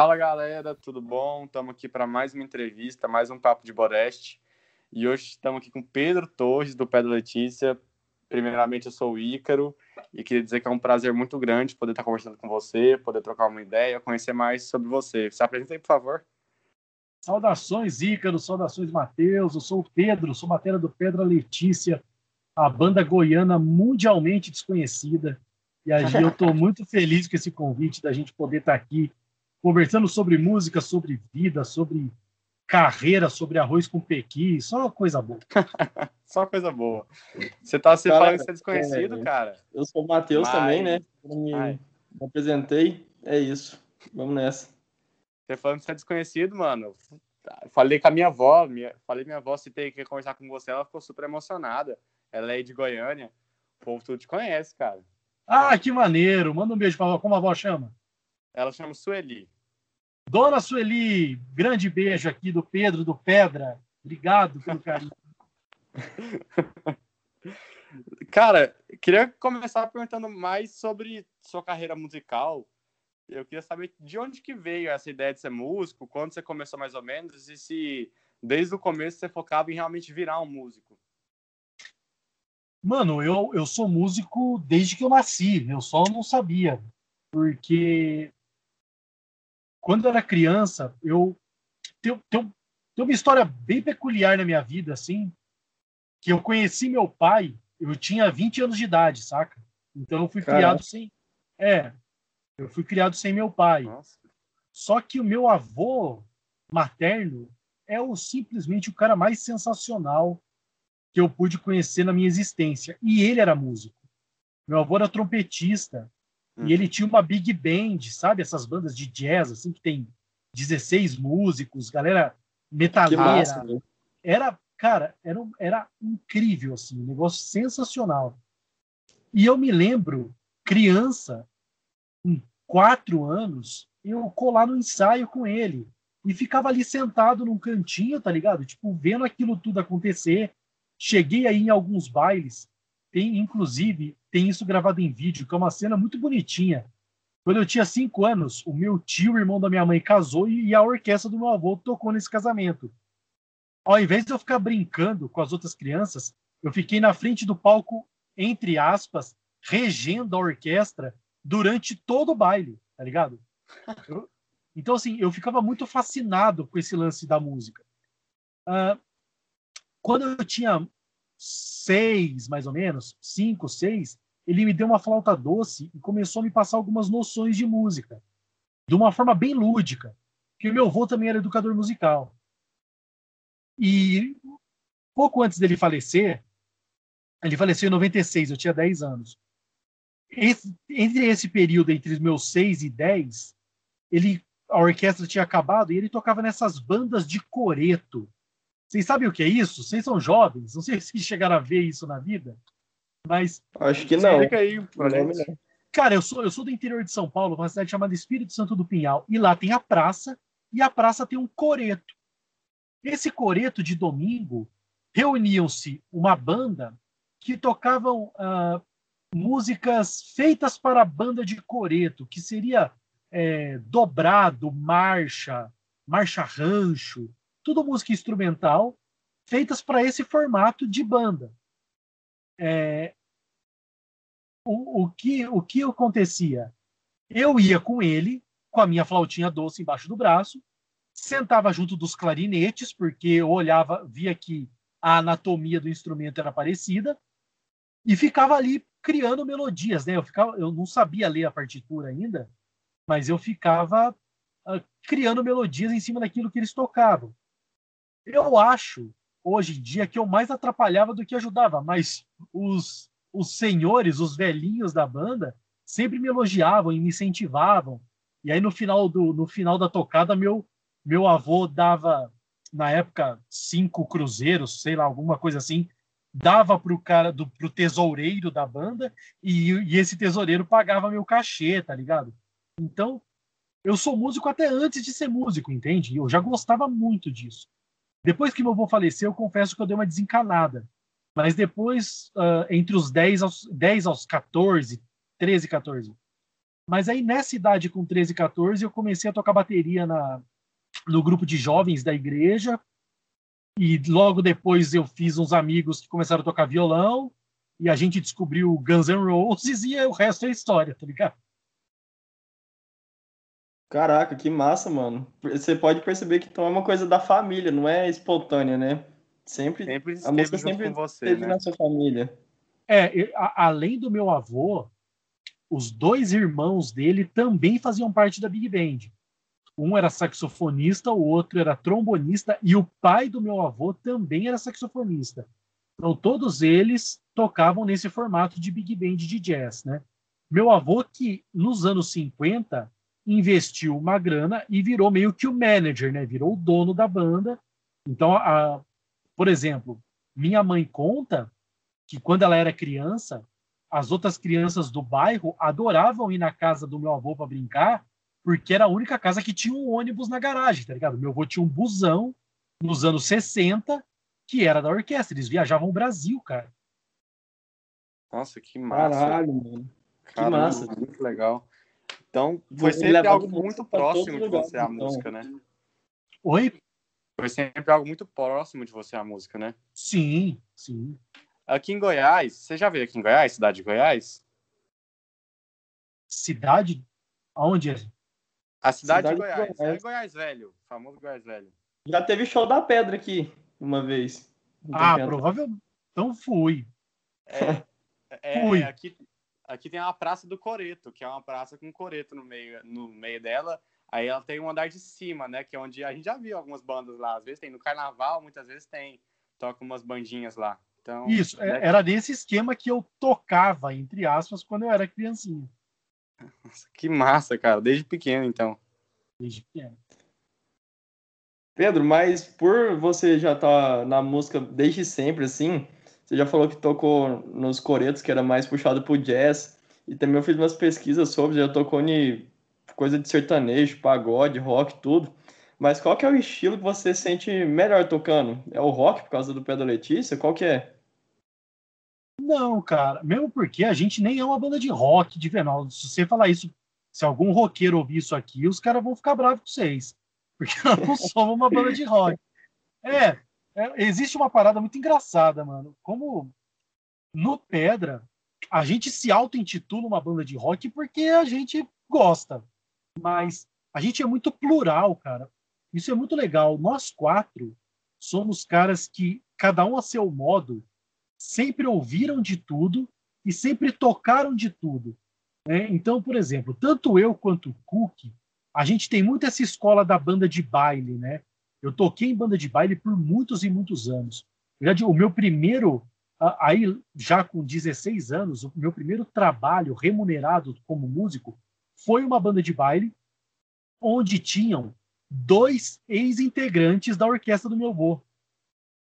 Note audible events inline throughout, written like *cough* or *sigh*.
Fala galera, tudo bom? Estamos aqui para mais uma entrevista, mais um Papo de Boreste. E hoje estamos aqui com Pedro Torres, do Pedro Letícia. Primeiramente, eu sou o Ícaro e queria dizer que é um prazer muito grande poder estar conversando com você, poder trocar uma ideia, conhecer mais sobre você. Se apresenta aí, por favor. Saudações, Ícaro, saudações, Matheus. Eu sou o Pedro, sou matéria do Pedro Letícia, a banda goiana mundialmente desconhecida. E aí eu estou muito feliz com esse convite da gente poder estar aqui conversando sobre música, sobre vida, sobre carreira, sobre arroz com pequi, só coisa boa. *laughs* só coisa boa. Você tá você falando que você é desconhecido, é, cara? Eu sou o Matheus Mas... também, né? Me, me, apresentei, é isso. Vamos nessa. Você falando que você é desconhecido, mano. Falei com a minha avó, minha, falei minha avó se tem que conversar com você, ela ficou super emocionada. Ela é de Goiânia. O povo tudo te conhece, cara. Ah, que maneiro. Manda um beijo pra avó. Como a avó chama? Ela chama Sueli. Dona Sueli, grande beijo aqui do Pedro do Pedra. Obrigado pelo carinho. *laughs* Cara, queria começar perguntando mais sobre sua carreira musical. Eu queria saber de onde que veio essa ideia de ser músico, quando você começou mais ou menos, e se desde o começo você focava em realmente virar um músico. Mano, eu, eu sou músico desde que eu nasci, eu só não sabia. Porque quando eu era criança, eu tenho, tenho, tenho uma história bem peculiar na minha vida, assim, que eu conheci meu pai, eu tinha 20 anos de idade, saca? Então eu fui criado sem. É, eu fui criado sem meu pai. Nossa. Só que o meu avô materno é o simplesmente o cara mais sensacional que eu pude conhecer na minha existência. E ele era músico. Meu avô era trompetista. E ele tinha uma big band, sabe? Essas bandas de jazz, assim, que tem 16 músicos, galera metaleira. Massa, né? Era, cara, era, era incrível, assim, um negócio sensacional. E eu me lembro, criança, com quatro anos, eu colar no ensaio com ele. E ficava ali sentado num cantinho, tá ligado? Tipo, vendo aquilo tudo acontecer. Cheguei aí em alguns bailes tem, inclusive, tem isso gravado em vídeo, que é uma cena muito bonitinha. Quando eu tinha cinco anos, o meu tio, irmão da minha mãe, casou e a orquestra do meu avô tocou nesse casamento. Ao invés de eu ficar brincando com as outras crianças, eu fiquei na frente do palco, entre aspas, regendo a orquestra durante todo o baile, tá ligado? *laughs* Eu, então, assim, eu ficava muito fascinado com esse lance da música. Uh, quando eu tinha seis, mais ou menos, cinco, seis, ele me deu uma flauta doce e começou a me passar algumas noções de música, de uma forma bem lúdica, que o meu avô também era educador musical. E pouco antes dele falecer, ele faleceu em 96, eu tinha 10 anos. Esse, entre esse período, entre os meus 6 e 10, ele, a orquestra tinha acabado e ele tocava nessas bandas de coreto, vocês sabem o que é isso? Vocês são jovens, não sei *laughs* se chegaram a ver isso na vida, mas. Acho que não. Aí, Cara, eu sou, eu sou do interior de São Paulo, uma cidade chamada Espírito Santo do Pinhal, e lá tem a praça, e a praça tem um coreto. Esse coreto de domingo reuniam-se uma banda que tocavam uh, músicas feitas para a banda de coreto, que seria é, dobrado, marcha, marcha rancho, tudo música instrumental, feitas para esse formato de banda. É, o, o, que, o que acontecia? Eu ia com ele, com a minha flautinha doce embaixo do braço, sentava junto dos clarinetes, porque eu olhava, via que a anatomia do instrumento era parecida, e ficava ali criando melodias, né? Eu, ficava, eu não sabia ler a partitura ainda, mas eu ficava uh, criando melodias em cima daquilo que eles tocavam. Eu acho, hoje em dia, que eu mais atrapalhava do que ajudava, mas os, os senhores, os velhinhos da banda, sempre me elogiavam e me incentivavam. E aí, no final, do, no final da tocada, meu, meu avô dava, na época, cinco cruzeiros, sei lá, alguma coisa assim, dava pro cara, do, pro tesoureiro da banda, e, e esse tesoureiro pagava meu cachê, tá ligado? Então, eu sou músico até antes de ser músico, entende? Eu já gostava muito disso. Depois que meu avô faleceu, eu confesso que eu dei uma desencanada. Mas depois, uh, entre os 10 aos, 10 aos 14, 13, 14, Mas aí nessa idade, com 13, 14, eu comecei a tocar bateria na, no grupo de jovens da igreja. E logo depois eu fiz uns amigos que começaram a tocar violão. E a gente descobriu Guns N' Roses e o resto é história, tá ligado? Caraca, que massa, mano. Você pode perceber que então é uma coisa da família, não é espontânea, né? Sempre, Sempre a música sempre com você, esteve né? na sua família. É, a- além do meu avô, os dois irmãos dele também faziam parte da Big Band. Um era saxofonista, o outro era trombonista, e o pai do meu avô também era saxofonista. Então, todos eles tocavam nesse formato de Big Band de jazz, né? Meu avô, que nos anos 50 investiu uma grana e virou meio que o manager, né? Virou o dono da banda. Então, a, por exemplo, minha mãe conta que quando ela era criança, as outras crianças do bairro adoravam ir na casa do meu avô para brincar, porque era a única casa que tinha um ônibus na garagem, tá ligado? Meu avô tinha um busão nos anos 60 que era da orquestra. Eles viajavam o Brasil, cara. Nossa, que massa. Caralho, mano. Caramba, massa. Muito legal. Então, foi sempre algo muito próximo de você a então. música, né? Oi? Foi sempre algo muito próximo de você a música, né? Sim, sim. Aqui em Goiás, você já veio aqui em Goiás, cidade de Goiás? Cidade? Aonde é? A cidade, Cidade de de Goiás. Goiás. É Goiás Velho, famoso Goiás Velho. Já teve show da pedra aqui uma vez. Ah, provavelmente. Então fui. É, *laughs* é, Fui. aqui, aqui tem a Praça do Coreto, que é uma praça com coreto no meio, no meio dela. Aí ela tem um andar de cima, né? Que é onde a gente já viu algumas bandas lá. Às vezes tem no carnaval, muitas vezes tem. Toca umas bandinhas lá. Então, Isso, é- né, era nesse esquema que eu tocava, entre aspas, quando eu era criancinha. Que massa, cara. Desde pequeno, então. Desde pequeno. Pedro, mas por você já estar na música desde sempre, assim, você já falou que tocou nos coretos, que era mais puxado pro jazz, e também eu fiz umas pesquisas sobre, já tocou em coisa de sertanejo, pagode, rock, tudo. Mas qual que é o estilo que você sente melhor tocando? É o rock por causa do Pedro Letícia? Qual que é? Não, cara, mesmo porque a gente nem é uma banda de rock de Venal. Se você falar isso, se algum roqueiro ouvir isso aqui, os caras vão ficar bravos com vocês. Porque *laughs* nós não somos uma banda de rock. É, é, existe uma parada muito engraçada, mano. Como no Pedra, a gente se auto-intitula uma banda de rock porque a gente gosta. Mas a gente é muito plural, cara. Isso é muito legal. Nós quatro somos caras que, cada um a seu modo, sempre ouviram de tudo e sempre tocaram de tudo. né? Então, por exemplo, tanto eu quanto o Cook, a gente tem muito essa escola da banda de baile, né? Eu toquei em banda de baile por muitos e muitos anos. Já de- o meu primeiro, aí já com 16 anos, o meu primeiro trabalho remunerado como músico foi uma banda de baile onde tinham dois ex-integrantes da orquestra do meu avô.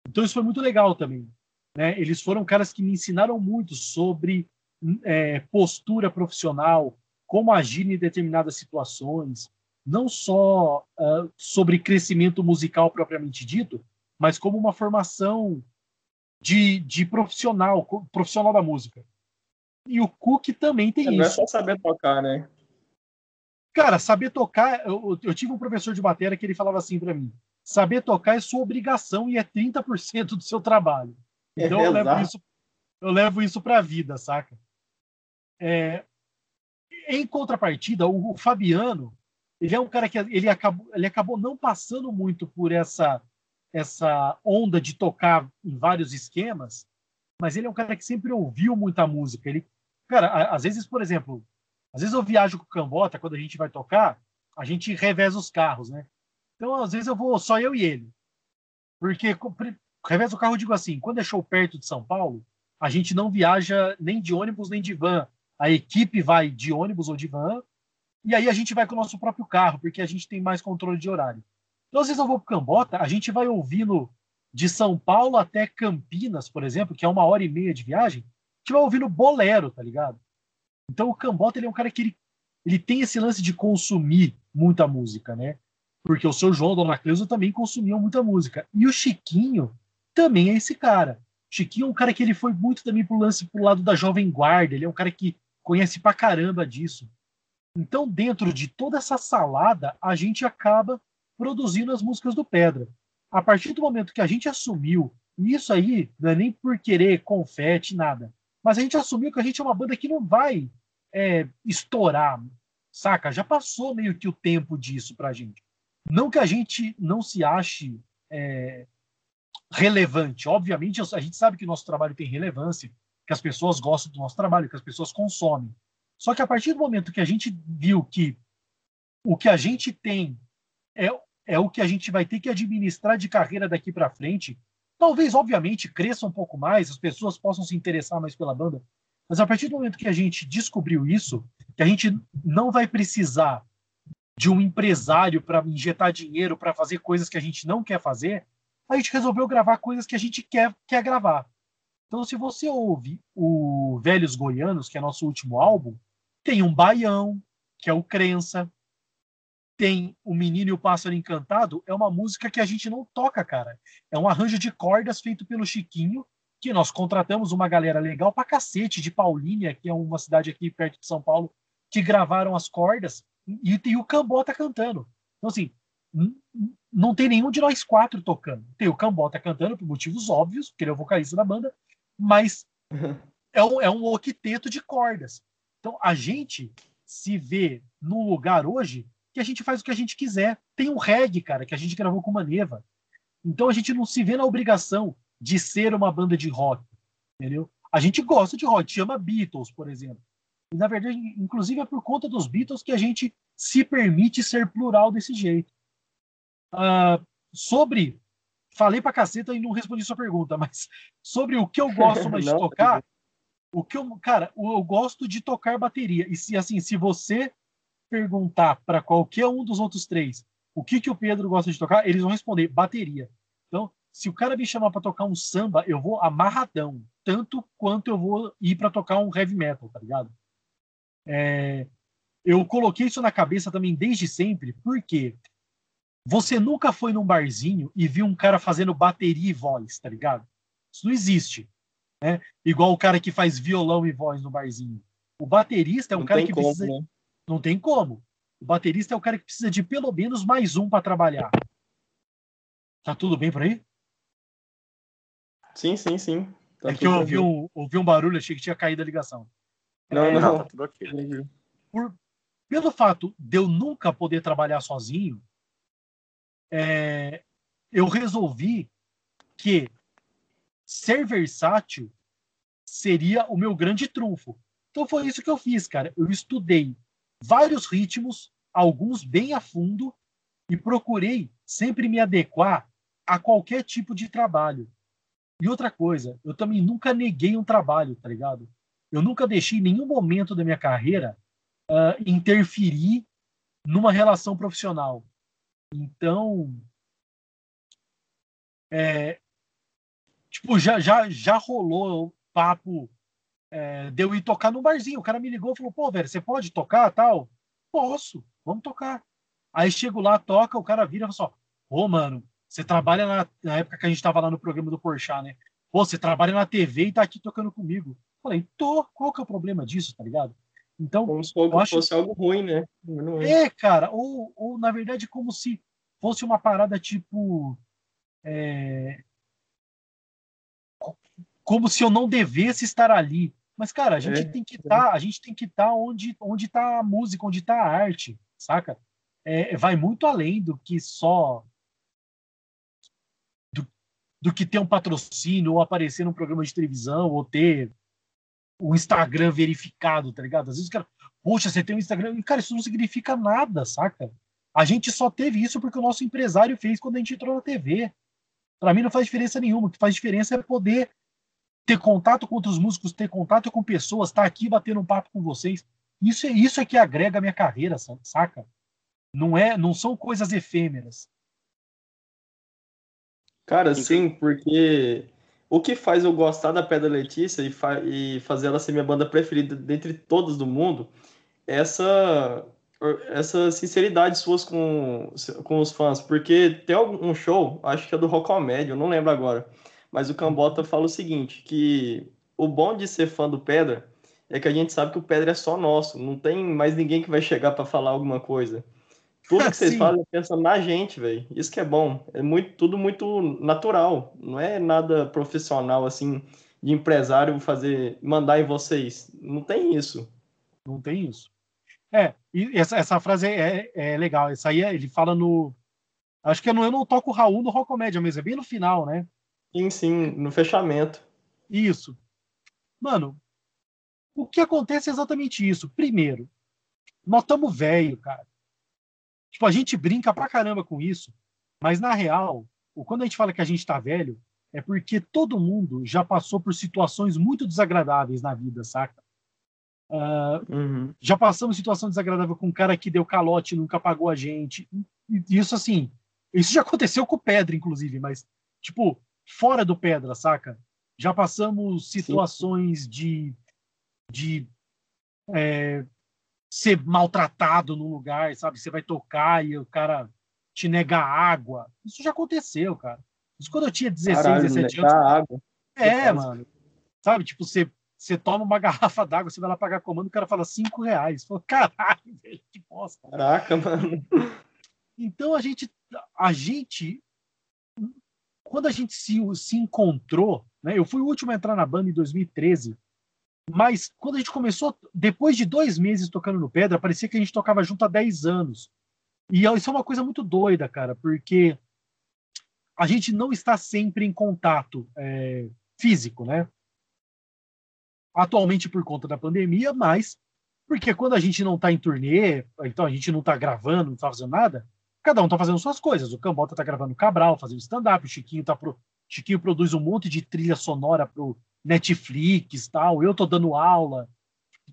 Então isso foi muito legal também. Né? Eles foram caras que me ensinaram muito sobre é, postura profissional, como agir em determinadas situações, não só ah, sobre crescimento musical propriamente dito, mas como uma formação de, de profissional, profissional da música. E o Cook também tem Não é isso. só saber tocar, né? Cara, saber tocar, eu, eu tive um professor de bateria que ele falava assim para mim: saber tocar é sua obrigação e é 30% do seu trabalho. Então eu levo isso, eu levo isso para a vida, saca? É, em contrapartida, o, o Fabiano, ele é um cara que ele acabou, ele acabou não passando muito por essa essa onda de tocar em vários esquemas, mas ele é um cara que sempre ouviu muita música. Ele, cara, a- às vezes, por exemplo, às vezes eu viajo com o Cambota, quando a gente vai tocar, a gente reveza os carros, né? Então, às vezes eu vou só eu e ele. Porque reveza o carro, eu digo assim, quando é show perto de São Paulo, a gente não viaja nem de ônibus nem de van. A equipe vai de ônibus ou de van, e aí a gente vai com o nosso próprio carro, porque a gente tem mais controle de horário. Então, às vezes eu vou pro Cambota, a gente vai ouvindo de São Paulo até Campinas, por exemplo, que é uma hora e meia de viagem, a gente vai ouvindo bolero, tá ligado? Então o Cambota ele é um cara que ele, ele tem esse lance de consumir muita música, né? Porque o seu João Dona Cleusa também consumiam muita música. E o Chiquinho também é esse cara. O Chiquinho é um cara que ele foi muito também pro lance pro lado da Jovem Guarda, ele é um cara que conhece pra caramba disso. Então, dentro de toda essa salada, a gente acaba produzindo as músicas do Pedra. A partir do momento que a gente assumiu, e isso aí não é nem por querer confete, nada, mas a gente assumiu que a gente é uma banda que não vai é, estourar, saca? Já passou meio que o tempo disso pra gente. Não que a gente não se ache é, relevante. Obviamente, a gente sabe que o nosso trabalho tem relevância, que as pessoas gostam do nosso trabalho, que as pessoas consomem. Só que a partir do momento que a gente viu que o que a gente tem é, é o que a gente vai ter que administrar de carreira daqui para frente, talvez, obviamente, cresça um pouco mais, as pessoas possam se interessar mais pela banda, mas a partir do momento que a gente descobriu isso, que a gente não vai precisar de um empresário para injetar dinheiro para fazer coisas que a gente não quer fazer, a gente resolveu gravar coisas que a gente quer, quer gravar. Então, se você ouve o Velhos Goianos, que é nosso último álbum, tem um baião, que é o Crença, tem o Menino e o Pássaro Encantado, é uma música que a gente não toca, cara. É um arranjo de cordas feito pelo Chiquinho, que nós contratamos uma galera legal pra cacete, de Paulínia, que é uma cidade aqui perto de São Paulo, que gravaram as cordas, e tem o Cambota cantando. Então, assim, não tem nenhum de nós quatro tocando. Tem o Cambota cantando, por motivos óbvios, porque ele é o vocalista da banda, mas é um, é um octeto de cordas. Então, a gente se vê num lugar hoje que a gente faz o que a gente quiser. Tem um reggae, cara, que a gente gravou com uma neva. Então, a gente não se vê na obrigação de ser uma banda de rock, entendeu? A gente gosta de rock, chama Beatles, por exemplo. E, na verdade, inclusive é por conta dos Beatles que a gente se permite ser plural desse jeito. Uh, sobre. Falei pra caceta e não respondi sua pergunta, mas sobre o que eu gosto mais *laughs* de tocar, o que eu, cara, eu gosto de tocar bateria. E se assim, se você perguntar para qualquer um dos outros três o que que o Pedro gosta de tocar, eles vão responder bateria. Então, se o cara me chamar para tocar um samba, eu vou amarradão, tanto quanto eu vou ir para tocar um heavy metal, tá ligado? É, eu coloquei isso na cabeça também desde sempre, porque você nunca foi num barzinho e viu um cara fazendo bateria e voz, tá ligado? Isso não existe. Né? Igual o cara que faz violão e voz no barzinho. O baterista é um não cara que como, precisa. Né? Não tem como. O baterista é o cara que precisa de pelo menos mais um para trabalhar. Tá tudo bem por aí? Sim, sim, sim. Tá é que eu ouvi um, ouvi um barulho, achei que tinha caído a ligação. Não, é, não, tá tudo ok. Por, pelo fato de eu nunca poder trabalhar sozinho, é, eu resolvi que ser versátil seria o meu grande trunfo. Então foi isso que eu fiz, cara. Eu estudei vários ritmos, alguns bem a fundo, e procurei sempre me adequar a qualquer tipo de trabalho. E outra coisa, eu também nunca neguei um trabalho, tá ligado? Eu nunca deixei nenhum momento da minha carreira uh, interferir numa relação profissional. Então, é, tipo, já, já, já rolou papo é, de eu ir tocar no barzinho. O cara me ligou e falou, pô, velho, você pode tocar tal? Posso, vamos tocar. Aí chego lá, toca, o cara vira e fala só, ô, mano, você trabalha na, na época que a gente tava lá no programa do Porchat, né? Pô, você trabalha na TV e tá aqui tocando comigo. Falei, tô, qual que é o problema disso, tá ligado? Então, como se fosse acho... algo ruim, né? É. é, cara, ou, ou na verdade como se fosse uma parada tipo é... como se eu não devesse estar ali. Mas cara, a gente é, tem que estar, tá, a gente tem que estar tá onde onde tá a música, onde está a arte, saca? É, vai muito além do que só do, do que ter um patrocínio ou aparecer num programa de televisão ou ter o Instagram verificado, tá ligado? Às vezes o cara, poxa, você tem um Instagram. E, cara, isso não significa nada, saca? A gente só teve isso porque o nosso empresário fez quando a gente entrou na TV. Para mim não faz diferença nenhuma. O que faz diferença é poder ter contato com outros músicos, ter contato com pessoas, estar tá aqui batendo um papo com vocês. Isso é isso é que agrega a minha carreira, saca? Não é, não são coisas efêmeras. Cara, sim, porque o que faz eu gostar da Pedra Letícia e, fa e fazer ela ser minha banda preferida dentre todas do mundo é essa essa sinceridade suas com, com os fãs, porque tem um show, acho que é do Rocomédia, eu não lembro agora, mas o Cambota fala o seguinte, que o bom de ser fã do Pedra é que a gente sabe que o Pedra é só nosso, não tem mais ninguém que vai chegar para falar alguma coisa. Tudo que vocês fazem é pensando na gente, velho. Isso que é bom. É muito, tudo muito natural. Não é nada profissional, assim, de empresário fazer, mandar em vocês. Não tem isso. Não tem isso. É, e essa, essa frase é, é, é legal. Essa aí é, ele fala no. Acho que é no Eu Não Toco Raul no Rock Comédia mesmo, é bem no final, né? Sim, sim, no fechamento. Isso. Mano, o que acontece é exatamente isso. Primeiro, nós estamos velho, cara. Tipo, a gente brinca pra caramba com isso, mas na real, quando a gente fala que a gente tá velho, é porque todo mundo já passou por situações muito desagradáveis na vida, saca? Uh, uhum. Já passamos situação desagradável com um cara que deu calote e nunca pagou a gente. E isso, assim, isso já aconteceu com o Pedra, inclusive, mas, tipo, fora do Pedra, saca? Já passamos situações Sim. de, de é, ser maltratado no lugar, sabe? Você vai tocar e o cara te nega água. Isso já aconteceu, cara. Isso quando eu tinha 16, Caralho, 17 anos. Água. É, mano. Sabe, tipo, você, você toma uma *laughs* garrafa d'água, você vai lá pagar comando, o cara fala 5 reais. Fala, caralho, *laughs* velho, que bosta. Caraca, mano. Então a gente, a gente, quando a gente se, se encontrou, né? Eu fui o último a entrar na banda em 2013. Mas quando a gente começou, depois de dois meses tocando no Pedra, parecia que a gente tocava junto há 10 anos. E isso é uma coisa muito doida, cara, porque a gente não está sempre em contato é, físico, né? Atualmente por conta da pandemia, mas porque quando a gente não está em turnê, então a gente não está gravando, não está fazendo nada, cada um está fazendo suas coisas. O Cambota está gravando Cabral, fazendo stand-up, o Chiquinho, tá pro... Chiquinho produz um monte de trilha sonora pro Netflix tal. Eu tô dando aula,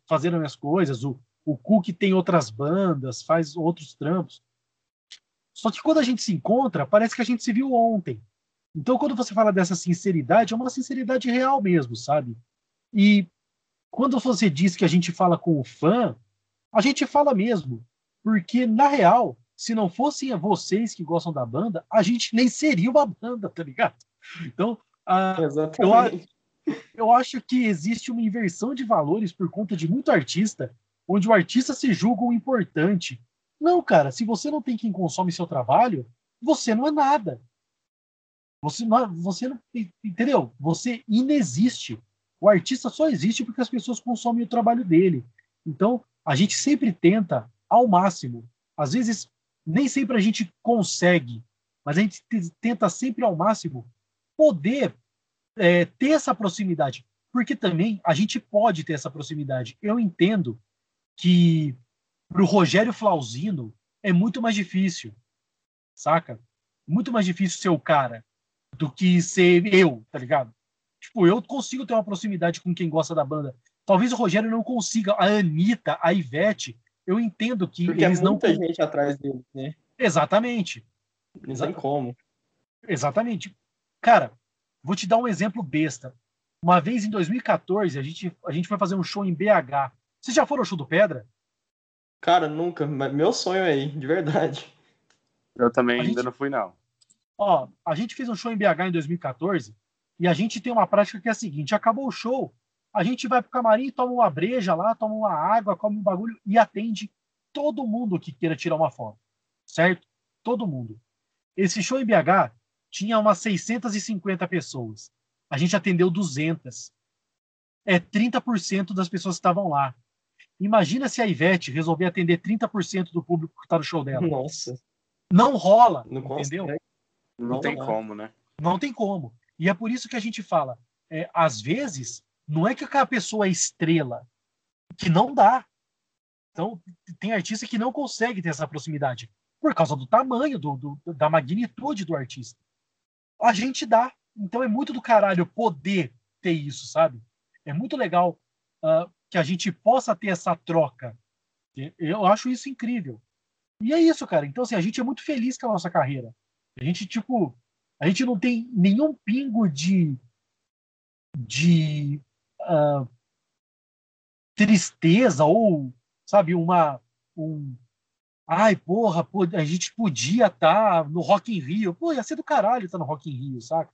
fazendo minhas coisas. O, o Cook tem outras bandas, faz outros trampos. Só que quando a gente se encontra, parece que a gente se viu ontem. Então, quando você fala dessa sinceridade, é uma sinceridade real mesmo, sabe? E quando você diz que a gente fala com o fã, a gente fala mesmo. Porque, na real, se não fossem vocês que gostam da banda, a gente nem seria uma banda, tá ligado? Então, Exatamente. eu, eu acho que existe uma inversão de valores por conta de muito artista, onde o artista se julga um importante. Não, cara, se você não tem quem consome seu trabalho, você não é nada. Você não, é, você não, entendeu? Você inexiste. O artista só existe porque as pessoas consomem o trabalho dele. Então, a gente sempre tenta ao máximo. Às vezes, nem sempre a gente consegue, mas a gente tenta sempre ao máximo poder é, ter essa proximidade, porque também a gente pode ter essa proximidade. Eu entendo que para o Rogério Flauzino é muito mais difícil, saca? Muito mais difícil ser o cara do que ser eu, tá ligado? Tipo, eu consigo ter uma proximidade com quem gosta da banda. Talvez o Rogério não consiga. A Anitta, a Ivete, eu entendo que Porque eles é muita não. gente atrás dele, né? Exatamente. Não tem como. Exatamente. Cara, Vou te dar um exemplo besta. Uma vez em 2014, a gente, a gente foi fazer um show em BH. Vocês já foram ao show do Pedra? Cara, nunca. Mas meu sonho é ir, de verdade. Eu também a ainda gente... não fui, não. Ó, a gente fez um show em BH em 2014 e a gente tem uma prática que é a seguinte: acabou o show, a gente vai pro camarim, toma uma breja lá, toma uma água, come um bagulho e atende todo mundo que queira tirar uma foto. Certo? Todo mundo. Esse show em BH tinha umas 650 pessoas. A gente atendeu 200. É 30% das pessoas que estavam lá. Imagina se a Ivete resolver atender 30% do público que está no show dela. Nossa. Não rola, não entendeu? Não, não tem como, né? Não tem como. E é por isso que a gente fala, é, às vezes, não é que aquela pessoa é estrela, que não dá. Então, tem artista que não consegue ter essa proximidade por causa do tamanho, do, do, da magnitude do artista a gente dá. Então é muito do caralho poder ter isso, sabe? É muito legal uh, que a gente possa ter essa troca. Eu acho isso incrível. E é isso, cara. Então, assim, a gente é muito feliz com a nossa carreira. A gente, tipo, a gente não tem nenhum pingo de. de. Uh, tristeza ou, sabe, uma. Um, Ai, porra, pô, a gente podia estar tá no Rock in Rio. Pô, ia ser do caralho estar tá no Rock in Rio, saca?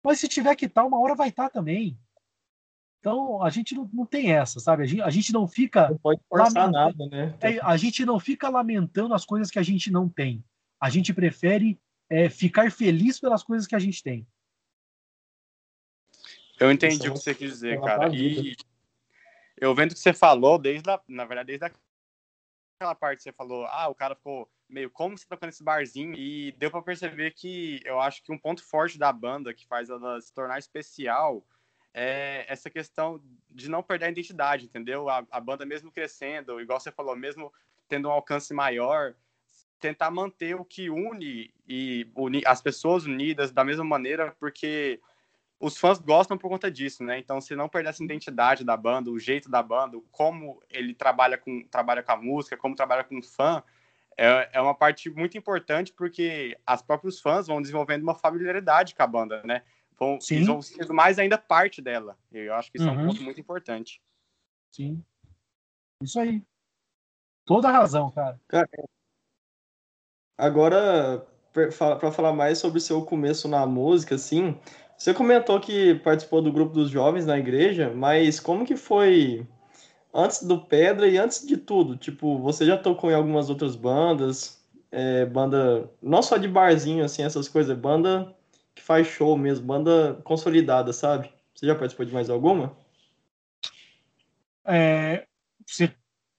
Mas se tiver que estar, tá, uma hora vai estar tá também. Então, a gente não, não tem essa, sabe? A gente, a gente não fica. Não pode forçar nada, né? É, a gente não fica lamentando as coisas que a gente não tem. A gente prefere é, ficar feliz pelas coisas que a gente tem. Eu entendi o que você quis dizer, cara. E eu vendo o que você falou, desde a, na verdade, desde aquela parte que você falou, ah, o cara ficou meio como você tocando esse barzinho, e deu para perceber que eu acho que um ponto forte da banda que faz ela se tornar especial é essa questão de não perder a identidade, entendeu? A, a banda mesmo crescendo, igual você falou, mesmo tendo um alcance maior, tentar manter o que une e uni, as pessoas unidas da mesma maneira, porque os fãs gostam por conta disso, né? Então, se não perder essa identidade da banda, o jeito da banda, como ele trabalha com, trabalha com a música, como trabalha com o fã, é, é uma parte muito importante porque as próprios fãs vão desenvolvendo uma familiaridade com a banda, né? vão, eles vão sendo mais ainda parte dela. Eu acho que isso uhum. é um uhum. ponto muito importante. Sim. Isso aí. Toda razão, cara. cara agora, para falar mais sobre o seu começo na música, assim, você comentou que participou do grupo dos jovens na igreja, mas como que foi antes do Pedra e antes de tudo? Tipo, você já tocou em algumas outras bandas, é, banda não só de barzinho, assim, essas coisas, banda que faz show mesmo, banda consolidada, sabe? Você já participou de mais alguma? É, você,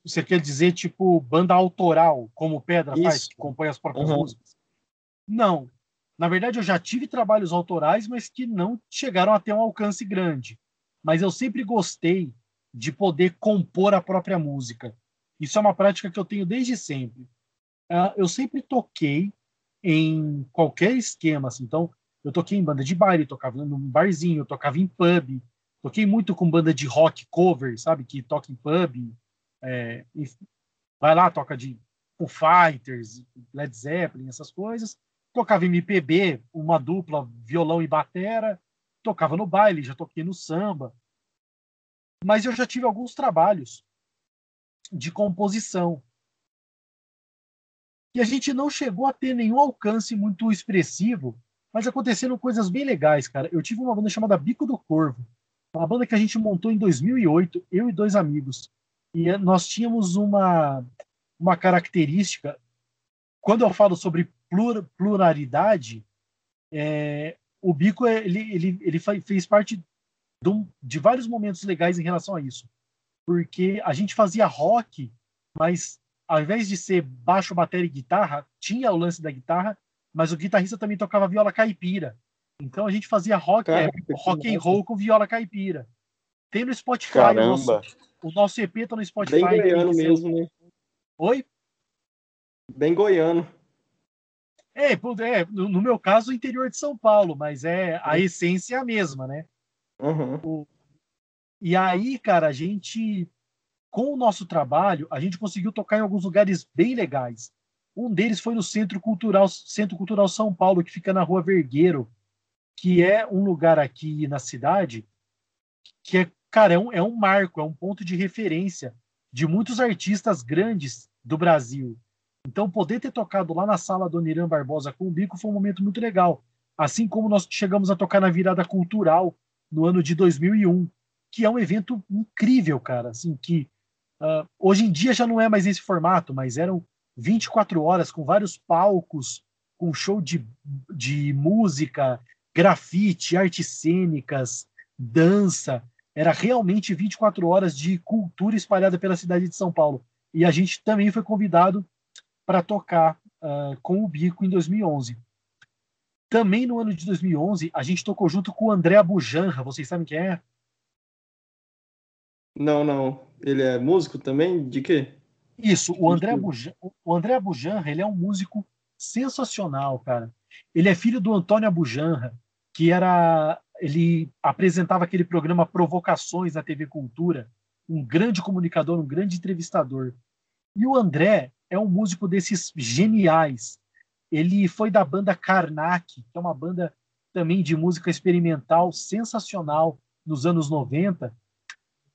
você quer dizer, tipo, banda autoral, como o Pedra Isso. faz, que compõe as próprias uhum. músicas? Não. Na verdade, eu já tive trabalhos autorais, mas que não chegaram a ter um alcance grande. Mas eu sempre gostei de poder compor a própria música. Isso é uma prática que eu tenho desde sempre. Uh, eu sempre toquei em qualquer esquema. Assim. Então, eu toquei em banda de baile, tocava num barzinho, tocava em pub, toquei muito com banda de rock cover, sabe, que toca em pub, é, vai lá, toca de Foo Fighters, Led Zeppelin, essas coisas. Tocava MPB, uma dupla, violão e batera. Tocava no baile, já toquei no samba. Mas eu já tive alguns trabalhos de composição. E a gente não chegou a ter nenhum alcance muito expressivo, mas aconteceram coisas bem legais, cara. Eu tive uma banda chamada Bico do Corvo, uma banda que a gente montou em 2008, eu e dois amigos. E eh, nós tínhamos uma, uma característica. Quando eu falo sobre plur, pluralidade, é, o Bico ele, ele, ele fez parte de, um, de vários momentos legais em relação a isso. Porque a gente fazia rock, mas ao invés de ser baixo, bateria e guitarra, tinha o lance da guitarra, mas o guitarrista também tocava viola caipira. Então a gente fazia rock, é, rock and roll com viola caipira. Tem no Spotify. Caramba. O nosso, o nosso EP tá no Spotify. Bem goiano mesmo, né? Oi? Bem goiano. É, é, no meu caso, o interior de São Paulo, mas é a essência é a mesma, né? Uhum. O, e aí, cara, a gente, com o nosso trabalho, a gente conseguiu tocar em alguns lugares bem legais. Um deles foi no Centro Cultural, Centro Cultural São Paulo, que fica na Rua Vergueiro, que é um lugar aqui na cidade que é, cara, é um, é um marco, é um ponto de referência de muitos artistas grandes do Brasil. Então, poder ter tocado lá na sala do Nirã Barbosa com o Bico foi um momento muito legal. Assim como nós chegamos a tocar na Virada Cultural no ano de 2001, que é um evento incrível, cara. Assim, que uh, hoje em dia já não é mais esse formato, mas eram 24 horas com vários palcos, com show de, de música, grafite, artes cênicas, dança. Era realmente 24 horas de cultura espalhada pela cidade de São Paulo. E a gente também foi convidado para tocar uh, com o Bico em 2011. Também no ano de 2011, a gente tocou junto com o André Abujanra. Vocês sabem quem é? Não, não. Ele é músico também? De quê? Isso, o André, Bujan, o André Abujanra, ele é um músico sensacional, cara. Ele é filho do Antônio Abujanra, que era ele apresentava aquele programa Provocações na TV Cultura, um grande comunicador, um grande entrevistador. E o André é um músico desses geniais. Ele foi da banda Karnak, que é uma banda também de música experimental sensacional nos anos 90.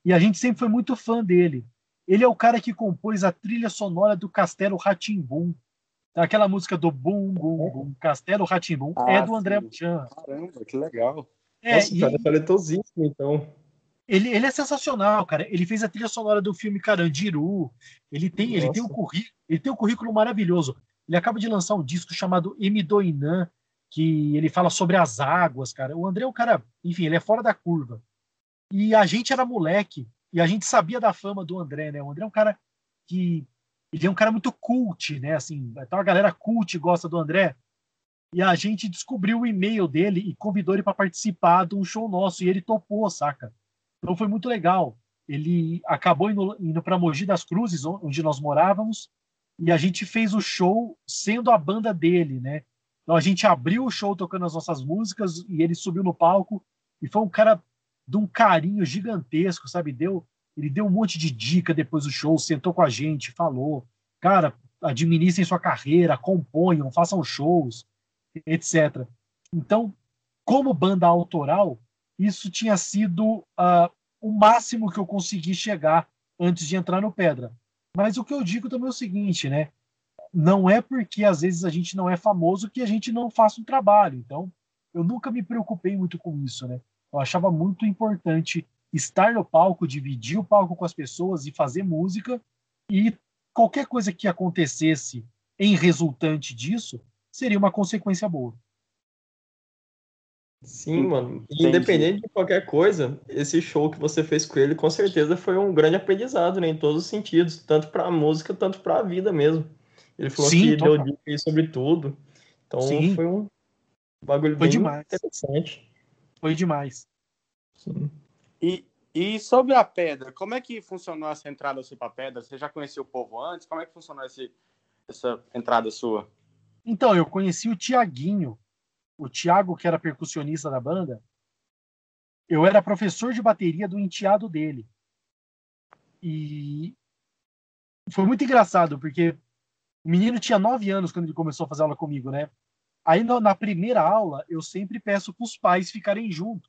E a gente sempre foi muito fã dele. Ele é o cara que compôs a trilha sonora do Castelo Ratimbum. Aquela música do Bum Bum Bum, Castelo Ratimbum, ah, é do André Buchan. Caramba, que legal. É, Nossa, e... cara, é talentosíssimo, então. Ele, ele é sensacional, cara. Ele fez a trilha sonora do filme Carandiru. Ele tem, ele tem, um, currículo, ele tem um currículo maravilhoso. Ele acaba de lançar um disco chamado M. Doinan, que ele fala sobre as águas, cara. O André é um cara, enfim, ele é fora da curva. E a gente era moleque, e a gente sabia da fama do André, né? O André é um cara que. Ele é um cara muito cult, né? Assim, então a galera cult gosta do André. E a gente descobriu o e-mail dele e convidou ele para participar de um show nosso. E ele topou, saca? Então foi muito legal. Ele acabou indo, indo para Mogi das Cruzes, onde nós morávamos, e a gente fez o show sendo a banda dele, né? Então a gente abriu o show tocando as nossas músicas e ele subiu no palco e foi um cara de um carinho gigantesco, sabe? Deu, ele deu um monte de dica depois do show, sentou com a gente, falou, cara, administrem sua carreira, componham, façam shows, etc. Então, como banda autoral, isso tinha sido uh, o máximo que eu consegui chegar antes de entrar no Pedra. Mas o que eu digo também é o seguinte, né? Não é porque às vezes a gente não é famoso que a gente não faça um trabalho. Então, eu nunca me preocupei muito com isso, né? Eu achava muito importante estar no palco, dividir o palco com as pessoas e fazer música. E qualquer coisa que acontecesse em resultante disso seria uma consequência boa. Sim, mano. E independente de qualquer coisa, esse show que você fez com ele, com certeza foi um grande aprendizado, né, em todos os sentidos, tanto para a música, tanto para a vida mesmo. Ele falou Sim, que deu dicas sobre tudo. Então Sim. foi um bagulho foi bem demais. interessante. Foi demais. Sim. E, e sobre a pedra, como é que funcionou essa entrada sua para a pedra? Você já conhecia o povo antes? Como é que funcionou esse, essa entrada sua? Então, eu conheci o Tiaguinho, o Thiago, que era percussionista da banda, eu era professor de bateria do enteado dele. E foi muito engraçado, porque o menino tinha nove anos quando ele começou a fazer aula comigo, né? Aí na primeira aula, eu sempre peço para os pais ficarem junto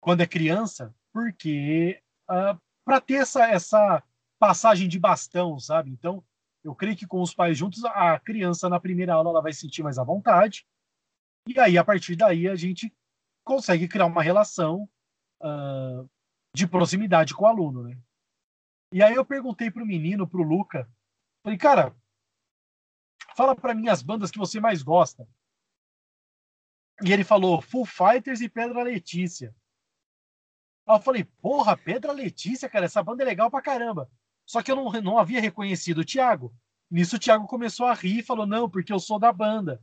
quando é criança, porque uh, ah, para ter essa, essa passagem de bastão, sabe? Então, eu creio que com os pais juntos, a criança na primeira aula ela vai sentir mais à vontade e aí, a partir daí, a gente consegue criar uma relação uh, de proximidade com o aluno, né? E aí eu perguntei pro menino, pro Luca, falei, cara, fala para mim as bandas que você mais gosta. E ele falou Full Fighters e Pedra Letícia. Aí eu falei, porra, Pedra Letícia, cara, essa banda é legal pra caramba. Só que eu não, não havia reconhecido o Thiago. Nisso o Thiago começou a rir e falou, não, porque eu sou da banda.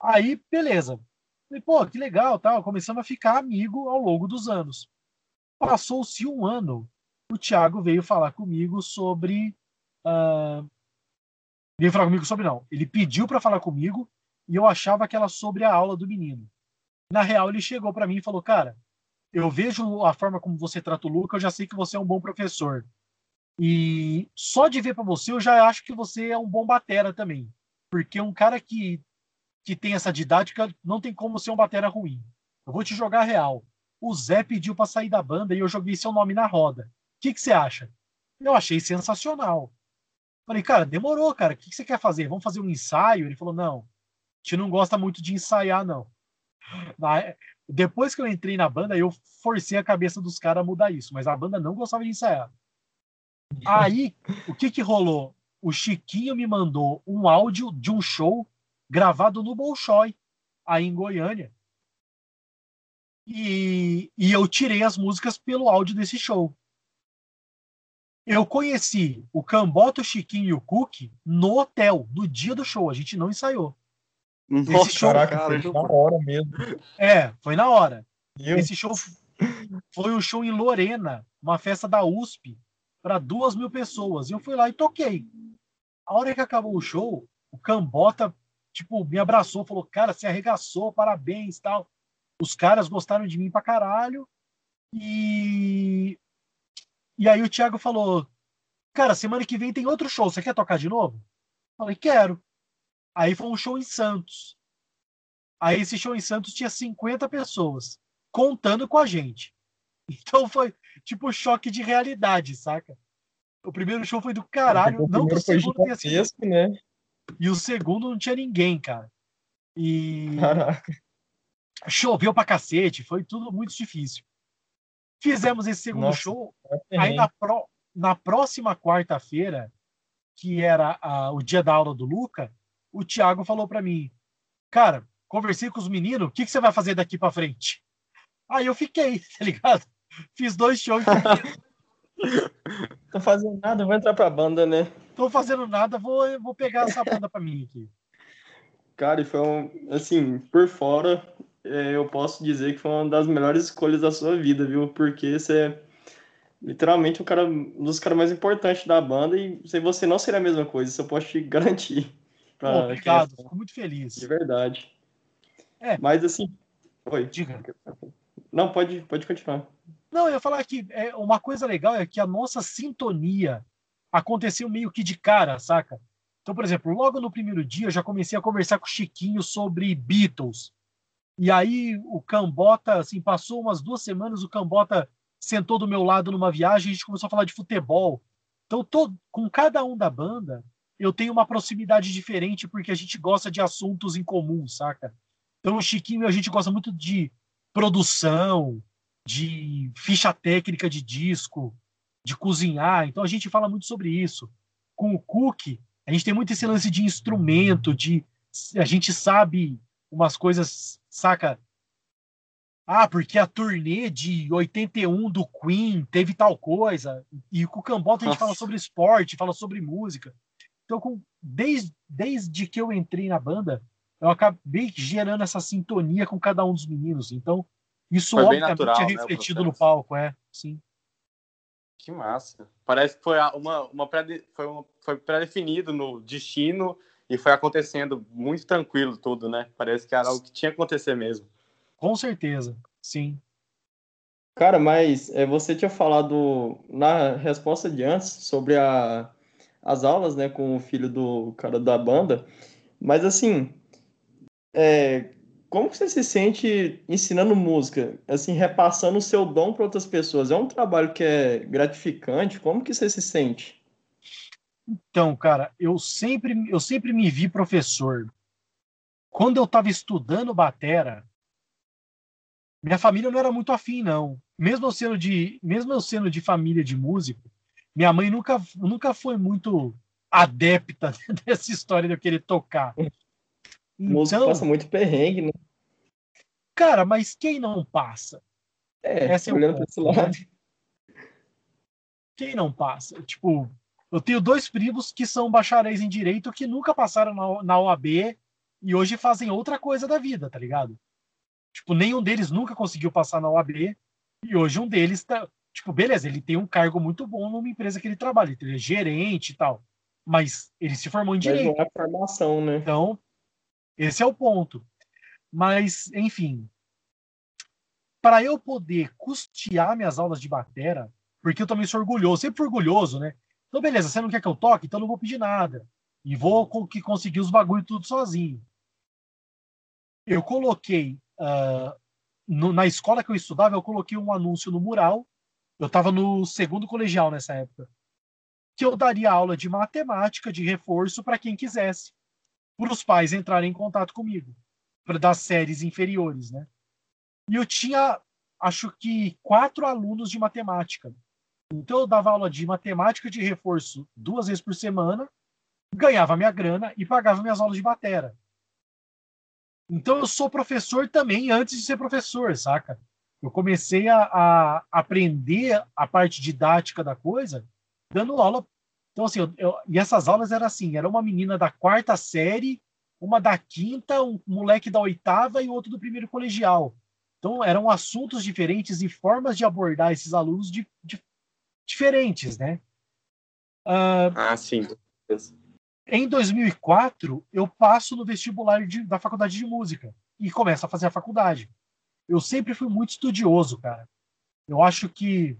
Aí, beleza. Falei, pô, que legal, tal. Começamos a ficar amigo ao longo dos anos. Passou-se um ano, o Thiago veio falar comigo sobre. Uh... Veio falar comigo sobre não. Ele pediu para falar comigo e eu achava que era sobre a aula do menino. Na real, ele chegou para mim e falou: Cara, eu vejo a forma como você trata o Luca, eu já sei que você é um bom professor. E só de ver para você, eu já acho que você é um bom batera também. Porque um cara que que tem essa didática, não tem como ser um batera ruim. Eu vou te jogar real. O Zé pediu para sair da banda e eu joguei seu nome na roda. O que, que você acha? Eu achei sensacional. Falei, cara, demorou, cara. O que, que você quer fazer? Vamos fazer um ensaio? Ele falou, não. A gente não gosta muito de ensaiar, não. Depois que eu entrei na banda, eu forcei a cabeça dos caras a mudar isso, mas a banda não gostava de ensaiar. *laughs* Aí, o que que rolou? O Chiquinho me mandou um áudio de um show gravado no Bolshoi, aí em Goiânia. E, e eu tirei as músicas pelo áudio desse show. Eu conheci o Cambota, o Chiquinho e o Cook no hotel, no dia do show. A gente não ensaiou. Nossa, Esse show, caraca, cara, foi na hora mesmo. É, foi na hora. Esse show foi um show em Lorena, uma festa da USP, para duas mil pessoas. E eu fui lá e toquei. A hora que acabou o show, o Cambota tipo, me abraçou, falou, cara, você arregaçou, parabéns, tal. Os caras gostaram de mim pra caralho. E e aí o Thiago falou, cara, semana que vem tem outro show, você quer tocar de novo? Falei, quero. Aí foi um show em Santos. Aí esse show em Santos tinha 50 pessoas, contando com a gente. *laughs* Então foi tipo choque de realidade, saca? O primeiro show foi do caralho, não que o segundo tenha sido. Né? E o segundo não tinha ninguém, cara. E. Caraca. Choveu pra cacete, foi tudo muito difícil. Fizemos esse segundo Nossa, show. Aí na, pro, na próxima quarta-feira, que era a, o dia da aula do Luca, o Thiago falou para mim, cara, conversei com os meninos, o que, que você vai fazer daqui para frente? Aí eu fiquei, *laughs* tá ligado? Fiz dois shows. *laughs* Tô fazendo nada, vou entrar pra banda, né? Tô fazendo nada, vou, vou pegar essa banda pra mim aqui. Cara, e foi um, assim, por fora, é, eu posso dizer que foi uma das melhores escolhas da sua vida, viu? Porque você é literalmente um, cara, um dos caras mais importantes da banda e sem você não seria a mesma coisa, isso eu posso te *laughs* garantir. Pra, Pô, obrigado, fico muito feliz. De verdade. É. Mas assim. Oi. Diga. Não, pode, pode continuar. Não, eu ia falar que é, uma coisa legal é que a nossa sintonia aconteceu meio que de cara, saca? Então, por exemplo, logo no primeiro dia eu já comecei a conversar com o Chiquinho sobre Beatles. E aí o Cambota, assim, passou umas duas semanas, o Cambota sentou do meu lado numa viagem, a gente começou a falar de futebol. Então, tô, com cada um da banda, eu tenho uma proximidade diferente porque a gente gosta de assuntos em comum, saca? Então, o Chiquinho a gente gosta muito de produção, de ficha técnica de disco, de cozinhar. Então, a gente fala muito sobre isso. Com o Cook, a gente tem muito esse lance de instrumento, de a gente sabe umas coisas, saca? Ah, porque a turnê de 81 do Queen teve tal coisa. E com o Cambota a gente Nossa. fala sobre esporte, fala sobre música. Então, com, desde, desde que eu entrei na banda, eu acabei gerando essa sintonia com cada um dos meninos. Então, isso foi obviamente natural, é né, refletido né, no palco, é, sim. Que massa. Parece que foi uma, uma pré, foi, uma, foi pré-definido no destino e foi acontecendo muito tranquilo tudo, né? Parece que era o que tinha que acontecer mesmo. Com certeza, sim. Cara, mas é, você tinha falado na resposta de antes sobre a, as aulas, né, com o filho do cara da banda, mas assim, é, como você se sente ensinando música, assim, repassando o seu dom para outras pessoas? É um trabalho que é gratificante? Como que você se sente? Então, cara, eu sempre, eu sempre me vi professor. Quando eu estava estudando batera, minha família não era muito afim, não. Mesmo eu sendo de, mesmo eu sendo de família de músico, minha mãe nunca, nunca foi muito adepta *laughs* dessa história de eu querer tocar. Então, músico passa muito perrengue, né? Cara, mas quem não passa? É, Essa é olhando para esse lado. Quem não passa? Tipo, eu tenho dois primos que são bacharéis em direito que nunca passaram na, na OAB e hoje fazem outra coisa da vida, tá ligado? Tipo, nenhum deles nunca conseguiu passar na OAB e hoje um deles tá. Tipo, beleza, ele tem um cargo muito bom numa empresa que ele trabalha, ele é gerente e tal. Mas ele se formou em direito. Mas não é formação, né? Então, esse é o ponto. Mas, enfim, para eu poder custear minhas aulas de batera, porque eu também sou orgulhoso, sempre orgulhoso, né? Então, beleza, você não quer que eu toque? Então não vou pedir nada. E vou conseguir os bagulho tudo sozinho. Eu coloquei, uh, no, na escola que eu estudava, eu coloquei um anúncio no mural. Eu estava no segundo colegial nessa época. Que eu daria aula de matemática de reforço para quem quisesse para os pais entrarem em contato comigo, para das séries inferiores, né? E eu tinha, acho que, quatro alunos de matemática. Então eu dava aula de matemática de reforço duas vezes por semana, ganhava minha grana e pagava minhas aulas de batera. Então eu sou professor também antes de ser professor, saca? Eu comecei a, a aprender a parte didática da coisa dando aula então, assim, eu, eu, e essas aulas eram assim: era uma menina da quarta série, uma da quinta, um moleque da oitava e outro do primeiro colegial. Então, eram assuntos diferentes e formas de abordar esses alunos de, de, diferentes, né? Uh, ah, sim. Em 2004, eu passo no vestibular de, da faculdade de música e começo a fazer a faculdade. Eu sempre fui muito estudioso, cara. Eu acho que,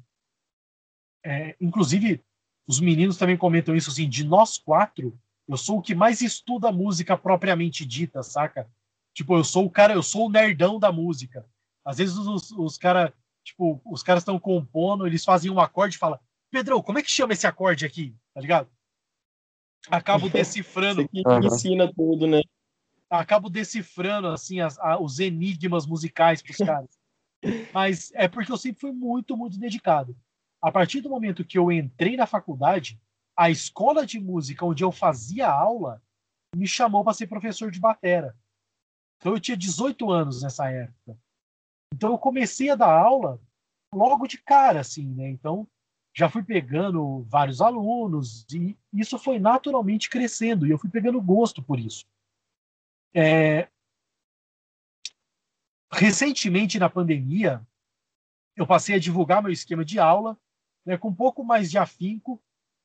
é, inclusive, os meninos também comentam isso assim, de nós quatro, eu sou o que mais estuda música propriamente dita, saca? Tipo, eu sou o cara, eu sou o nerdão da música. Às vezes os, os caras, tipo, os caras estão compondo, eles fazem um acorde e falam, Pedrão, como é que chama esse acorde aqui? Tá ligado? Acabo *laughs* decifrando. Que uhum. ensina tudo, né? Acabo decifrando, assim, as, a, os enigmas musicais pros caras. *laughs* Mas é porque eu sempre fui muito, muito dedicado. A partir do momento que eu entrei na faculdade, a escola de música onde eu fazia aula me chamou para ser professor de batera. Então eu tinha 18 anos nessa época. Então eu comecei a dar aula logo de cara, assim, né? Então já fui pegando vários alunos e isso foi naturalmente crescendo e eu fui pegando gosto por isso. É... Recentemente, na pandemia, eu passei a divulgar meu esquema de aula né, com um pouco mais de afinco,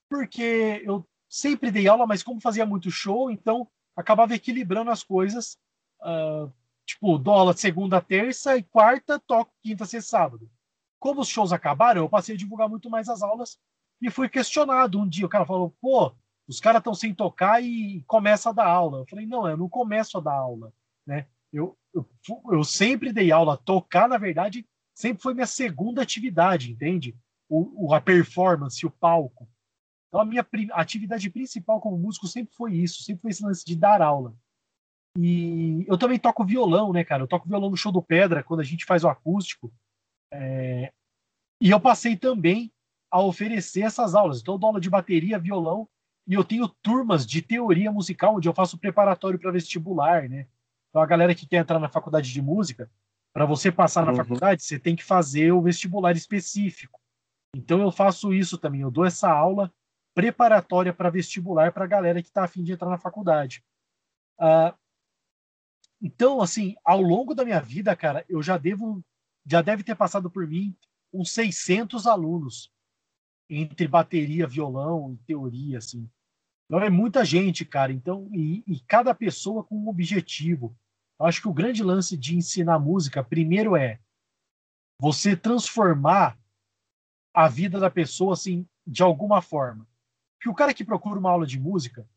porque eu sempre dei aula, mas como fazia muito show, então acabava equilibrando as coisas. Uh, tipo, aula segunda, terça e quarta, toco quinta, sexta, sábado. Como os shows acabaram, eu passei a divulgar muito mais as aulas e fui questionado um dia. O cara falou, pô, os caras estão sem tocar e começa a dar aula. Eu falei, não, eu não começo a dar aula, né? Eu, eu, eu sempre dei aula. Tocar, na verdade, sempre foi minha segunda atividade, entende? O, a performance, o palco. Então, a minha atividade principal como músico sempre foi isso, sempre foi esse lance de dar aula. E eu também toco violão, né, cara? Eu toco violão no show do Pedra, quando a gente faz o acústico. É... E eu passei também a oferecer essas aulas. Então, eu dou aula de bateria, violão, e eu tenho turmas de teoria musical, onde eu faço preparatório para vestibular, né? Então, a galera que quer entrar na faculdade de música, para você passar na uhum. faculdade, você tem que fazer o vestibular específico. Então, eu faço isso também. Eu dou essa aula preparatória para vestibular para a galera que está afim de entrar na faculdade. Uh, então, assim, ao longo da minha vida, cara, eu já devo já deve ter passado por mim uns 600 alunos entre bateria, violão e teoria, assim. Então é muita gente, cara. Então, e, e cada pessoa com um objetivo. Eu acho que o grande lance de ensinar música, primeiro é você transformar a vida da pessoa, assim, de alguma forma. Que o cara que procura uma aula de música,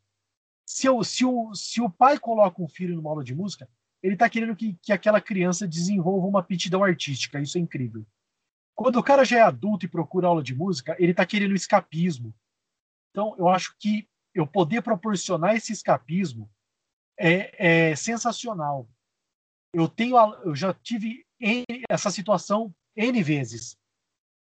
se, eu, se, o, se o pai coloca um filho numa aula de música, ele está querendo que, que aquela criança desenvolva uma aptidão artística. Isso é incrível. Quando o cara já é adulto e procura aula de música, ele está querendo escapismo. Então, eu acho que eu poder proporcionar esse escapismo é, é sensacional. Eu tenho, eu já tive essa situação n vezes.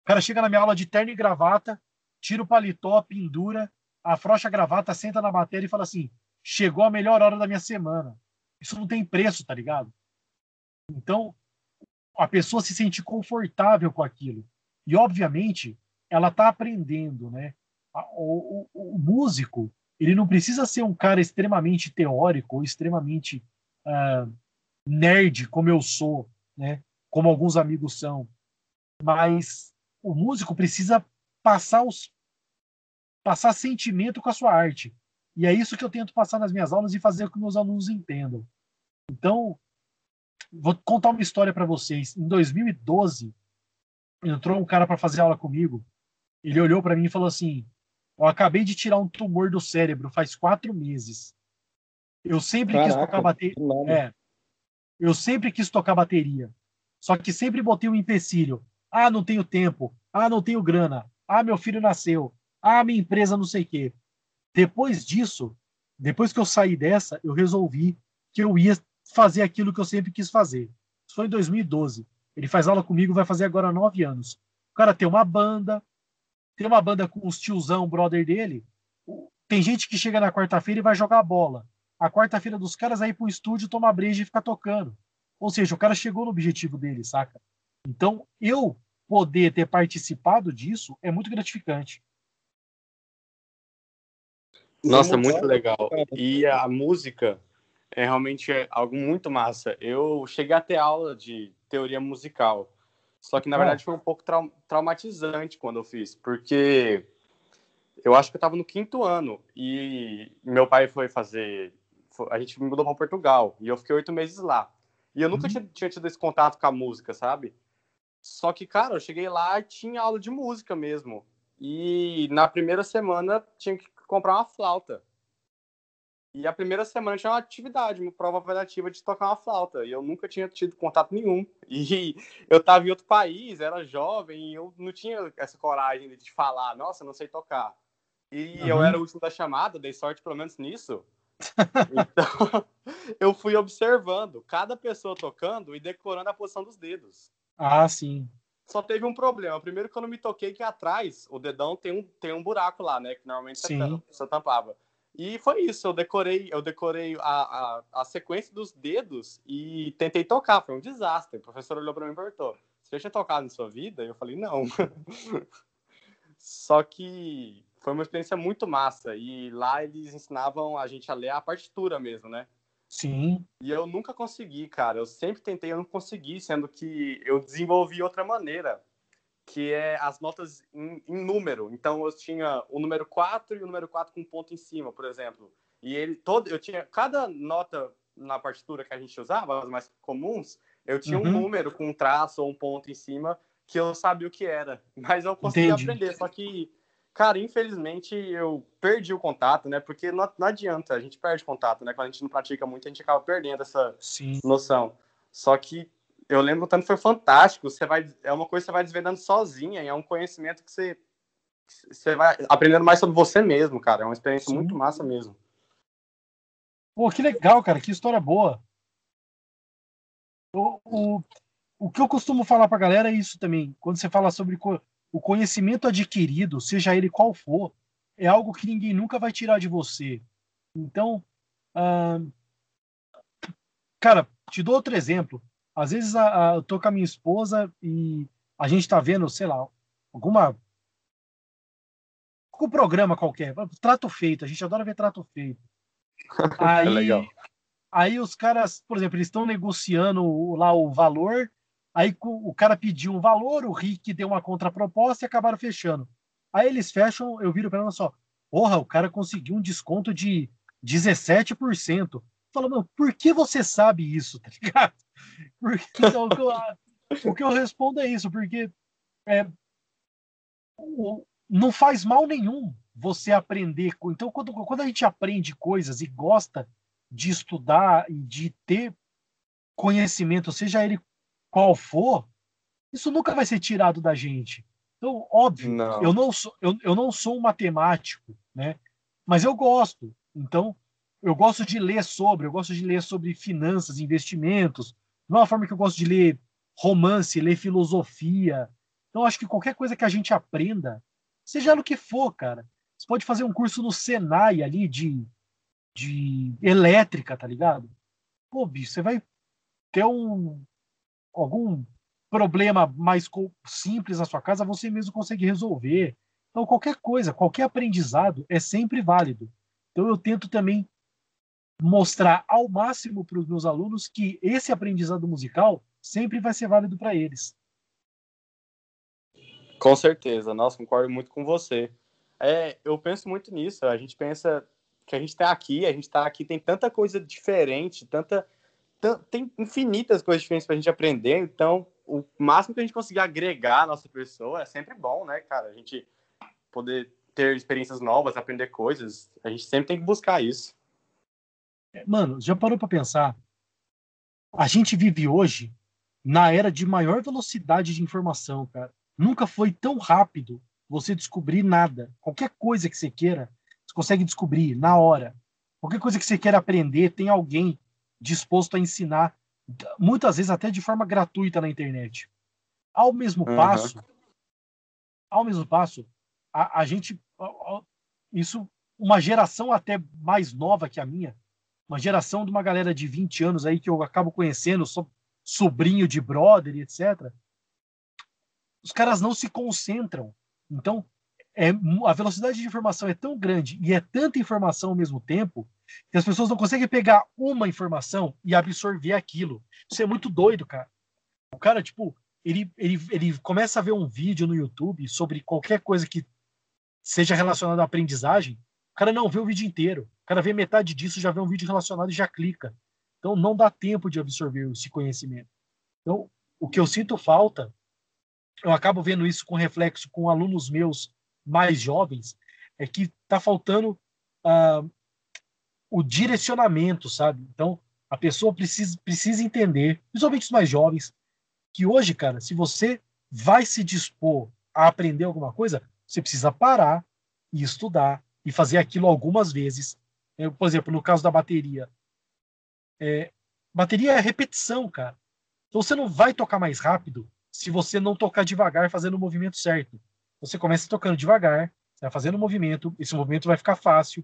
O cara chega na minha aula de terno e gravata, tira o paletó, pendura, afrouxa a gravata, senta na matéria e fala assim: chegou a melhor hora da minha semana. Isso não tem preço, tá ligado? Então, a pessoa se sente confortável com aquilo. E, obviamente, ela tá aprendendo, né? O, o, o músico, ele não precisa ser um cara extremamente teórico ou extremamente uh, nerd, como eu sou, né? Como alguns amigos são. Mas o músico precisa passar os passar sentimento com a sua arte. E é isso que eu tento passar nas minhas aulas e fazer com que meus alunos entendam. Então, vou contar uma história para vocês. Em 2012, entrou um cara para fazer aula comigo. Ele olhou para mim e falou assim: Eu acabei de tirar um tumor do cérebro faz quatro meses. Eu sempre Caraca, quis tocar bateria. É, eu sempre quis tocar bateria. Só que sempre botei um empecilho. Ah, não tenho tempo. Ah, não tenho grana. Ah, meu filho nasceu. Ah, minha empresa não sei o quê. Depois disso, depois que eu saí dessa, eu resolvi que eu ia fazer aquilo que eu sempre quis fazer. Isso foi em 2012. Ele faz aula comigo, vai fazer agora nove anos. O cara tem uma banda, tem uma banda com os tiozão, brother dele. Tem gente que chega na quarta-feira e vai jogar bola. A quarta-feira dos caras aí pro estúdio tomar breja e ficar tocando. Ou seja, o cara chegou no objetivo dele, saca? Então, eu poder ter participado disso é muito gratificante. Nossa, muito legal. E a música é realmente algo muito massa. Eu cheguei a ter aula de teoria musical, só que na verdade foi um pouco trau traumatizante quando eu fiz, porque eu acho que eu estava no quinto ano e meu pai foi fazer. A gente mudou para Portugal e eu fiquei oito meses lá. E eu nunca uhum. tinha, tinha tido esse contato com a música, sabe? Só que, cara, eu cheguei lá e tinha aula de música mesmo. E na primeira semana tinha que comprar uma flauta. E a primeira semana tinha uma atividade, uma prova avaliativa de tocar uma flauta. E eu nunca tinha tido contato nenhum. *laughs* E eu estava em outro país, era jovem, e eu não tinha essa coragem de falar, nossa, não sei tocar. E uhum. eu era o último da chamada, dei sorte pelo menos nisso. *laughs* então, *laughs* eu fui observando cada pessoa tocando e decorando a posição dos dedos. Ah, sim. Só teve um problema. Primeiro que eu não me toquei que atrás o dedão tem um, tem um buraco lá, né? Que normalmente você, você tampava. E foi isso, eu decorei, eu decorei a, a, a, sequência dos dedos e tentei tocar, foi um desastre. O professor olhou para mim e perguntou: Você já tinha tocado em sua vida? E eu falei: Não. *laughs* Só que foi uma experiência muito massa. E lá eles ensinavam a gente a ler a partitura mesmo, né? Sim. E eu nunca consegui, cara. Eu sempre tentei, eu não consegui, sendo que eu desenvolvi outra maneira que é as notas em, em, número. Então eu tinha o número 4 e o número 4 com um ponto em cima, por exemplo. E ele todo eu tinha cada nota na partitura que a gente usava, as mais comuns, eu tinha uhum. um número com um traço ou um ponto em cima que eu sabia o que era, mas eu conseguia Entendi. aprender, só que cara, infelizmente eu perdi o contato, né? Porque não, não adianta, a gente perde contato, né? Quando a gente não pratica muito, a gente acaba perdendo essa Sim. noção. Só que eu lembro tanto foi fantástico. Você vai, é uma coisa que você vai desvendando sozinha, e é um conhecimento que você, você vai aprendendo mais sobre você mesmo, cara. É uma experiência Sim. muito massa mesmo. Pô, que legal, cara, que história boa. O, o, o que eu costumo falar pra galera é isso também. Quando você fala sobre o conhecimento adquirido, seja ele qual for, é algo que ninguém nunca vai tirar de você. Então, uh, cara, te dou outro exemplo. Às vezes a, a, eu tô com a minha esposa e a gente tá vendo, sei lá, alguma. algum programa qualquer. Trato feito, a gente adora ver trato feito. *laughs* Aí, é legal. Aí os caras, por exemplo, eles estão negociando lá o valor, aí o cara pediu um valor, o Rick deu uma contraproposta e acabaram fechando. Aí eles fecham, eu viro para ela só, porra, o cara conseguiu um desconto de 17%. Fala, mano, por que você sabe isso, tá ligado? *laughs* Porque, então, o, que eu, o que eu respondo é isso, porque é, não faz mal nenhum você aprender. Então, quando, quando a gente aprende coisas e gosta de estudar e de ter conhecimento, seja ele qual for, isso nunca vai ser tirado da gente. Então, óbvio, não. eu não sou eu, eu não sou um matemático, né? Mas eu gosto. Então, eu gosto de ler sobre, eu gosto de ler sobre finanças, investimentos, de uma forma que eu gosto de ler romance, ler filosofia. Então, acho que qualquer coisa que a gente aprenda, seja no que for, cara. Você pode fazer um curso no Senai ali de, de elétrica, tá ligado? Pô, bicho, você vai ter um algum problema mais simples na sua casa, você mesmo consegue resolver. Então, qualquer coisa, qualquer aprendizado é sempre válido. Então, eu tento também mostrar ao máximo para os meus alunos que esse aprendizado musical sempre vai ser válido para eles. Com certeza, nossa, concordo muito com você. É, eu penso muito nisso. A gente pensa que a gente está aqui, a gente está aqui, tem tanta coisa diferente, tanta, tem infinitas coisas diferentes para a gente aprender. Então, o máximo que a gente conseguir agregar a nossa pessoa é sempre bom, né, cara? A gente poder ter experiências novas, aprender coisas. A gente sempre tem que buscar isso. Mano, já parou para pensar? A gente vive hoje na era de maior velocidade de informação, cara. Nunca foi tão rápido você descobrir nada. Qualquer coisa que você queira, você consegue descobrir na hora. Qualquer coisa que você queira aprender, tem alguém disposto a ensinar, muitas vezes até de forma gratuita na internet. Ao mesmo uhum. passo, ao mesmo passo, a, a gente, isso, uma geração até mais nova que a minha, uma geração de uma galera de 20 anos aí que eu acabo conhecendo, sou sobrinho de brother, etc. Os caras não se concentram. Então, é, a velocidade de informação é tão grande e é tanta informação ao mesmo tempo que as pessoas não conseguem pegar uma informação e absorver aquilo. Isso é muito doido, cara. O cara, tipo, ele, ele, ele começa a ver um vídeo no YouTube sobre qualquer coisa que seja relacionada à aprendizagem, o cara não vê o vídeo inteiro. O cara vê metade disso, já vê um vídeo relacionado e já clica. Então não dá tempo de absorver esse conhecimento. Então, o que eu sinto falta, eu acabo vendo isso com reflexo com alunos meus mais jovens, é que está faltando uh, o direcionamento, sabe? Então, a pessoa precisa, precisa entender, principalmente os mais jovens, que hoje, cara, se você vai se dispor a aprender alguma coisa, você precisa parar e estudar e fazer aquilo algumas vezes eu, por exemplo, no caso da bateria. É, bateria é repetição, cara. Então você não vai tocar mais rápido se você não tocar devagar fazendo o movimento certo. Você começa tocando devagar, você vai fazendo o movimento, esse movimento vai ficar fácil,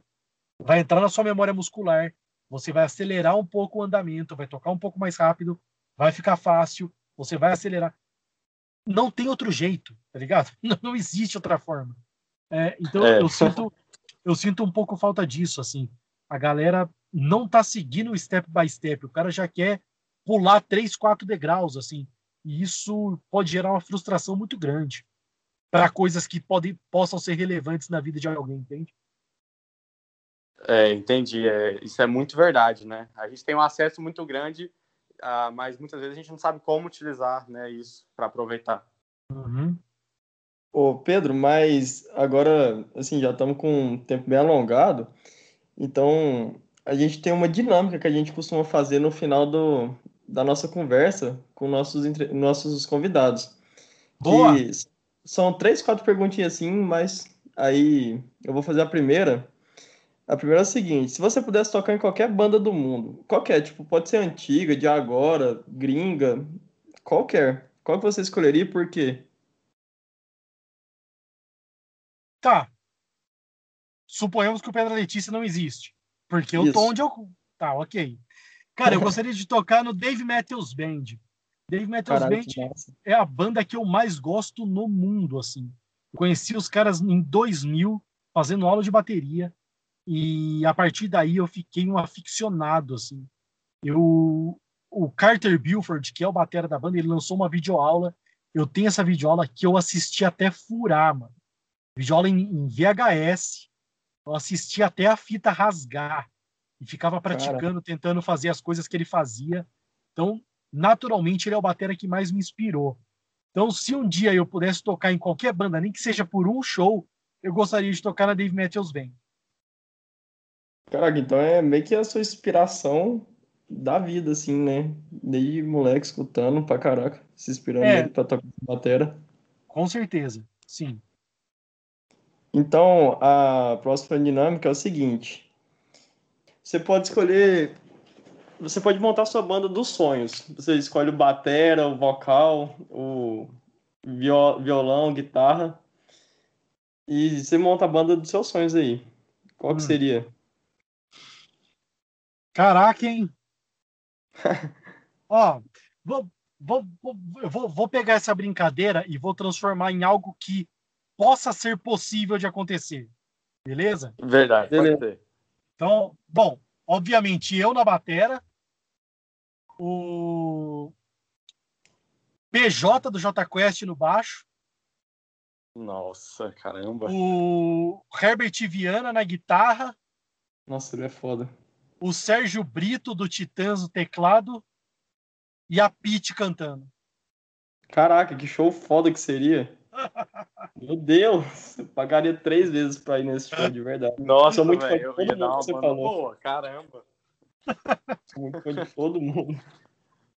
vai entrar na sua memória muscular, você vai acelerar um pouco o andamento, vai tocar um pouco mais rápido, vai ficar fácil, você vai acelerar. Não tem outro jeito, tá ligado? Não, *laughs* não existe outra forma. É, então é. eu sinto eu sinto um pouco falta disso, assim. A galera não tá seguindo step by step. O cara já quer pular três, quatro degraus, assim. E isso pode gerar uma frustração muito grande para coisas que podem, possam ser relevantes na vida de alguém, entende? É, entendi. É, isso é muito verdade, né? A gente tem um acesso muito grande, uh, mas muitas vezes a gente não sabe como utilizar né, isso para aproveitar. Uhum. Ô, Pedro, mas agora, assim, já estamos com um tempo bem alongado, então a gente tem uma dinâmica que a gente costuma fazer no final do, da nossa conversa com nossos, nossos convidados. Boa! São três, quatro perguntinhas assim, mas aí eu vou fazer a primeira. A primeira é a seguinte: se você pudesse tocar em qualquer banda do mundo, qualquer, tipo, pode ser antiga, de agora, gringa, qualquer. Qual que você escolheria e por quê? Tá. Suponhamos que o Pedra Letícia não existe. Porque eu Isso. tô onde eu. Tá, ok. Cara, eu gostaria de tocar no Dave Matthews Band. Dave Matthews Band é a banda que eu mais gosto no mundo, assim. conheci os caras em 2000 fazendo aula de bateria e a partir daí eu fiquei um aficionado, assim. Eu o Carter Buford, que é o batera da banda, ele lançou uma videoaula. Eu tenho essa videoaula que eu assisti até furar, mano. Videoaula em, em VHS. Eu assisti até a fita rasgar e ficava praticando, Cara. tentando fazer as coisas que ele fazia. Então, naturalmente, ele é o batera que mais me inspirou. Então, se um dia eu pudesse tocar em qualquer banda, nem que seja por um show, eu gostaria de tocar na Dave Matthews Band. Caraca, então é meio que a sua inspiração da vida, assim, né? Desde moleque escutando pra caraca, se inspirando é, pra tocar batera. Com certeza, sim. Então, a próxima dinâmica é o seguinte. Você pode escolher você pode montar sua banda dos sonhos. Você escolhe o batera, o vocal, o violão, guitarra. E você monta a banda dos seus sonhos aí. Qual que hum. seria? Caraca, hein? *laughs* Ó, vou, vou, vou, vou pegar essa brincadeira e vou transformar em algo que possa ser possível de acontecer. Beleza? Verdade, Beleza. pode ser. Então, bom, obviamente eu na batera, o PJ do J Quest no baixo. Nossa, caramba. O Herbert Viana na guitarra. Nossa, ele é foda. O Sérgio Brito do Titãs no teclado. E a Pete cantando. Caraca, que show foda que seria. *laughs* Meu Deus, eu pagaria três vezes pra ir nesse show, de verdade. Nossa, Sou muito véio, fã de que você falou. Boa, caramba. *laughs* Fã de todo mundo.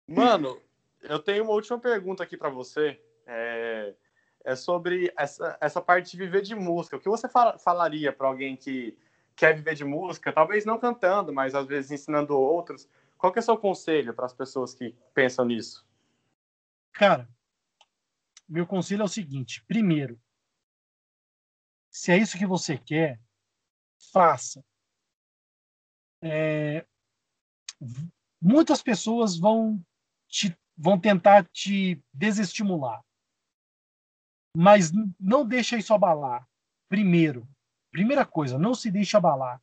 Mano, eu tenho uma última pergunta aqui para você. É, é, sobre essa, essa parte de viver de música. O que você fala, falaria para alguém que quer viver de música, talvez não cantando, mas às vezes ensinando outros? Qual que é o seu conselho para as pessoas que pensam nisso? Cara, meu conselho é o seguinte: primeiro, se é isso que você quer, faça. É, muitas pessoas vão te, vão tentar te desestimular, mas não deixa isso abalar. Primeiro, primeira coisa, não se deixe abalar.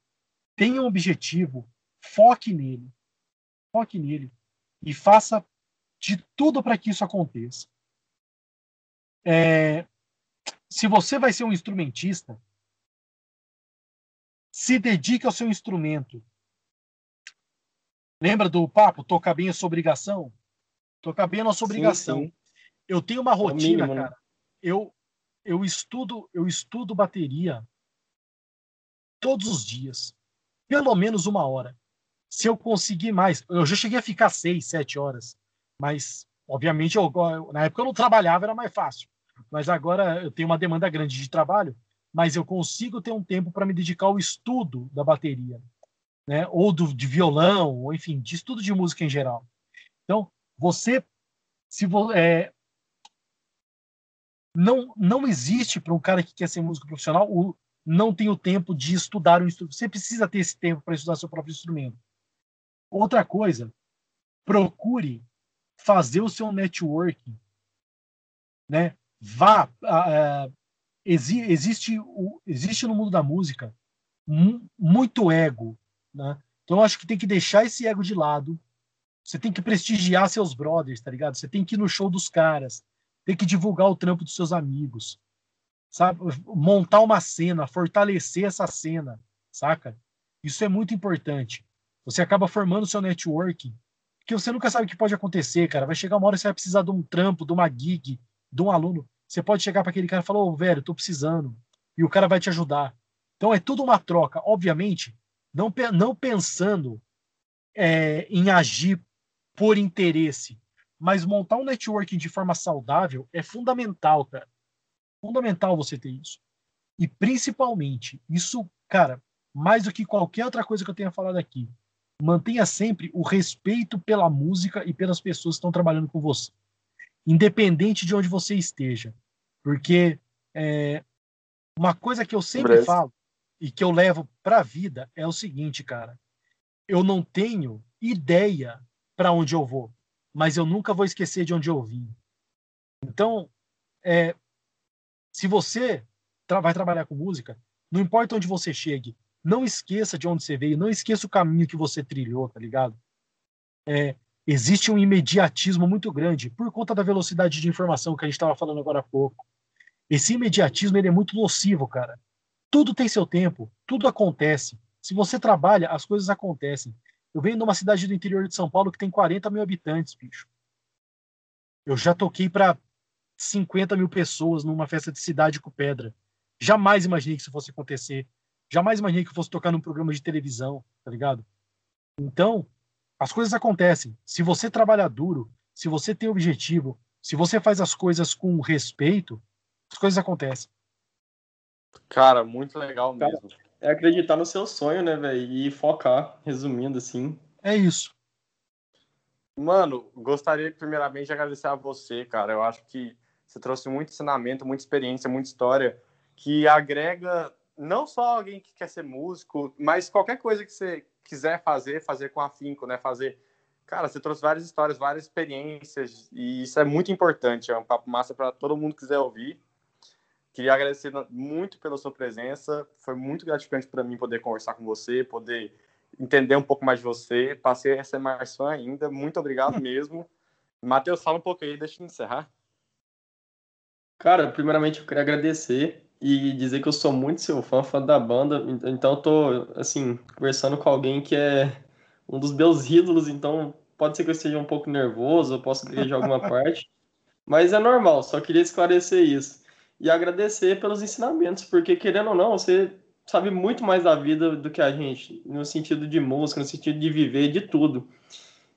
Tenha um objetivo, foque nele, foque nele e faça de tudo para que isso aconteça. É, se você vai ser um instrumentista, se dedique ao seu instrumento. Lembra do papo? Tocar bem é sua obrigação? Tocar bem é nossa obrigação. Sim, sim. Eu tenho uma rotina, mínimo, né? cara. Né? Eu, eu estudo, eu estudo bateria todos os dias. Pelo menos uma hora. Se eu conseguir mais, eu já cheguei a ficar seis, sete horas. Mas, obviamente, eu, na época eu não trabalhava, era mais fácil. Mas agora eu tenho uma demanda grande de trabalho, mas eu consigo ter um tempo para me dedicar ao estudo da bateria né? ou do, de violão, ou enfim, de estudo de música em geral. Então, você, se vo, é, não, não existe para um cara que quer ser músico profissional o não tem o tempo de estudar um instrumento. Você precisa ter esse tempo para estudar seu próprio instrumento. Outra coisa, procure fazer o seu networking, né? Vá, uh, exi existe o, existe no mundo da música muito ego, né? Então acho que tem que deixar esse ego de lado. Você tem que prestigiar seus brothers, tá ligado? Você tem que ir no show dos caras, tem que divulgar o trampo dos seus amigos, sabe? Montar uma cena, fortalecer essa cena, saca? Isso é muito importante. Você acaba formando seu networking, que você nunca sabe o que pode acontecer, cara. Vai chegar uma hora que você vai precisar de um trampo, de uma gig, de um aluno. Você pode chegar para aquele cara e falar: Ô, oh, velho, tô precisando. E o cara vai te ajudar. Então é tudo uma troca. Obviamente, não, não pensando é, em agir por interesse, mas montar um networking de forma saudável é fundamental, cara. Fundamental você ter isso. E principalmente, isso, cara, mais do que qualquer outra coisa que eu tenha falado aqui, mantenha sempre o respeito pela música e pelas pessoas que estão trabalhando com você, independente de onde você esteja. Porque é, uma coisa que eu sempre falo e que eu levo para a vida é o seguinte, cara. Eu não tenho ideia para onde eu vou, mas eu nunca vou esquecer de onde eu vim. Então, é, se você tra vai trabalhar com música, não importa onde você chegue, não esqueça de onde você veio, não esqueça o caminho que você trilhou, tá ligado? É, existe um imediatismo muito grande por conta da velocidade de informação que a gente estava falando agora há pouco. Esse imediatismo ele é muito nocivo, cara. Tudo tem seu tempo, tudo acontece. Se você trabalha, as coisas acontecem. Eu venho de uma cidade do interior de São Paulo que tem 40 mil habitantes, bicho. Eu já toquei para 50 mil pessoas numa festa de cidade com pedra. Jamais imaginei que isso fosse acontecer. Jamais imaginei que eu fosse tocar num programa de televisão, tá ligado? Então, as coisas acontecem. Se você trabalha duro, se você tem objetivo, se você faz as coisas com respeito, as coisas acontecem. Cara, muito legal mesmo. Cara, é acreditar no seu sonho, né, velho? E focar, resumindo assim. É isso. Mano, gostaria primeiramente de agradecer a você, cara. Eu acho que você trouxe muito ensinamento, muita experiência, muita história que agrega não só alguém que quer ser músico, mas qualquer coisa que você quiser fazer, fazer com afinco, né? Fazer. Cara, você trouxe várias histórias, várias experiências e isso é muito importante. É um papo massa para todo mundo que quiser ouvir. Queria agradecer muito pela sua presença. Foi muito gratificante para mim poder conversar com você, poder entender um pouco mais de você. Passei a ser mais fã ainda. Muito obrigado *laughs* mesmo. Matheus, fala um pouco aí, deixa eu encerrar. Cara, primeiramente eu queria agradecer e dizer que eu sou muito seu fã, fã da banda. Então eu tô, assim, conversando com alguém que é um dos meus ídolos, então pode ser que eu esteja um pouco nervoso, eu posso de alguma *laughs* parte. Mas é normal, só queria esclarecer isso e agradecer pelos ensinamentos, porque querendo ou não, você sabe muito mais da vida do que a gente, no sentido de música, no sentido de viver, de tudo.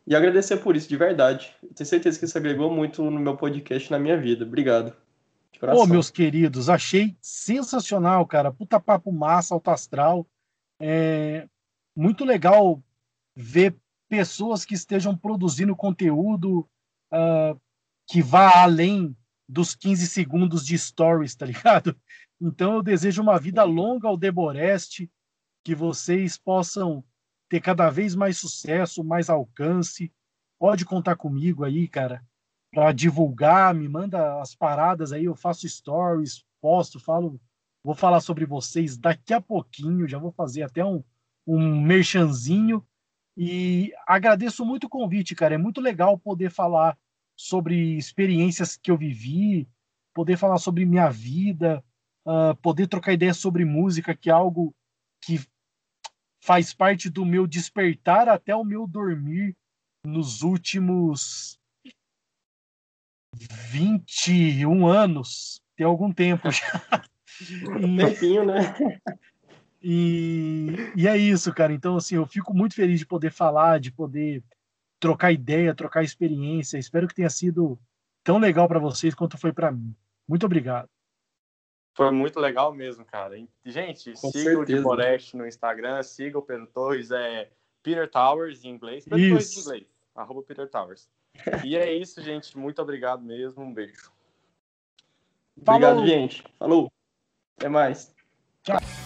E agradecer por isso, de verdade. Eu tenho certeza que isso agregou muito no meu podcast, na minha vida. Obrigado. Ô, meus queridos, achei sensacional, cara. Puta papo massa, alto astral. É muito legal ver pessoas que estejam produzindo conteúdo uh, que vá além dos 15 segundos de stories, tá ligado? Então eu desejo uma vida longa ao Deboreste, que vocês possam ter cada vez mais sucesso, mais alcance. Pode contar comigo aí, cara, para divulgar, me manda as paradas aí, eu faço stories, posto, falo, vou falar sobre vocês daqui a pouquinho, já vou fazer até um, um merchanzinho. E agradeço muito o convite, cara. É muito legal poder falar sobre experiências que eu vivi, poder falar sobre minha vida, uh, poder trocar ideias sobre música, que é algo que faz parte do meu despertar até o meu dormir nos últimos 21 anos, tem algum tempo já. *laughs* Um tempinho, né? E, e é isso, cara. Então, assim, eu fico muito feliz de poder falar, de poder trocar ideia, trocar experiência. Espero que tenha sido tão legal para vocês quanto foi para mim. Muito obrigado. Foi muito legal mesmo, cara. Gente, Com siga certeza. o de Boreste no Instagram, siga o Pedro Torres, é Peter Towers em inglês. Pedro Torres em inglês, arroba Peter Towers. E é isso, gente. Muito obrigado mesmo. Um beijo. Obrigado, gente. Falou. Até mais. Tchau.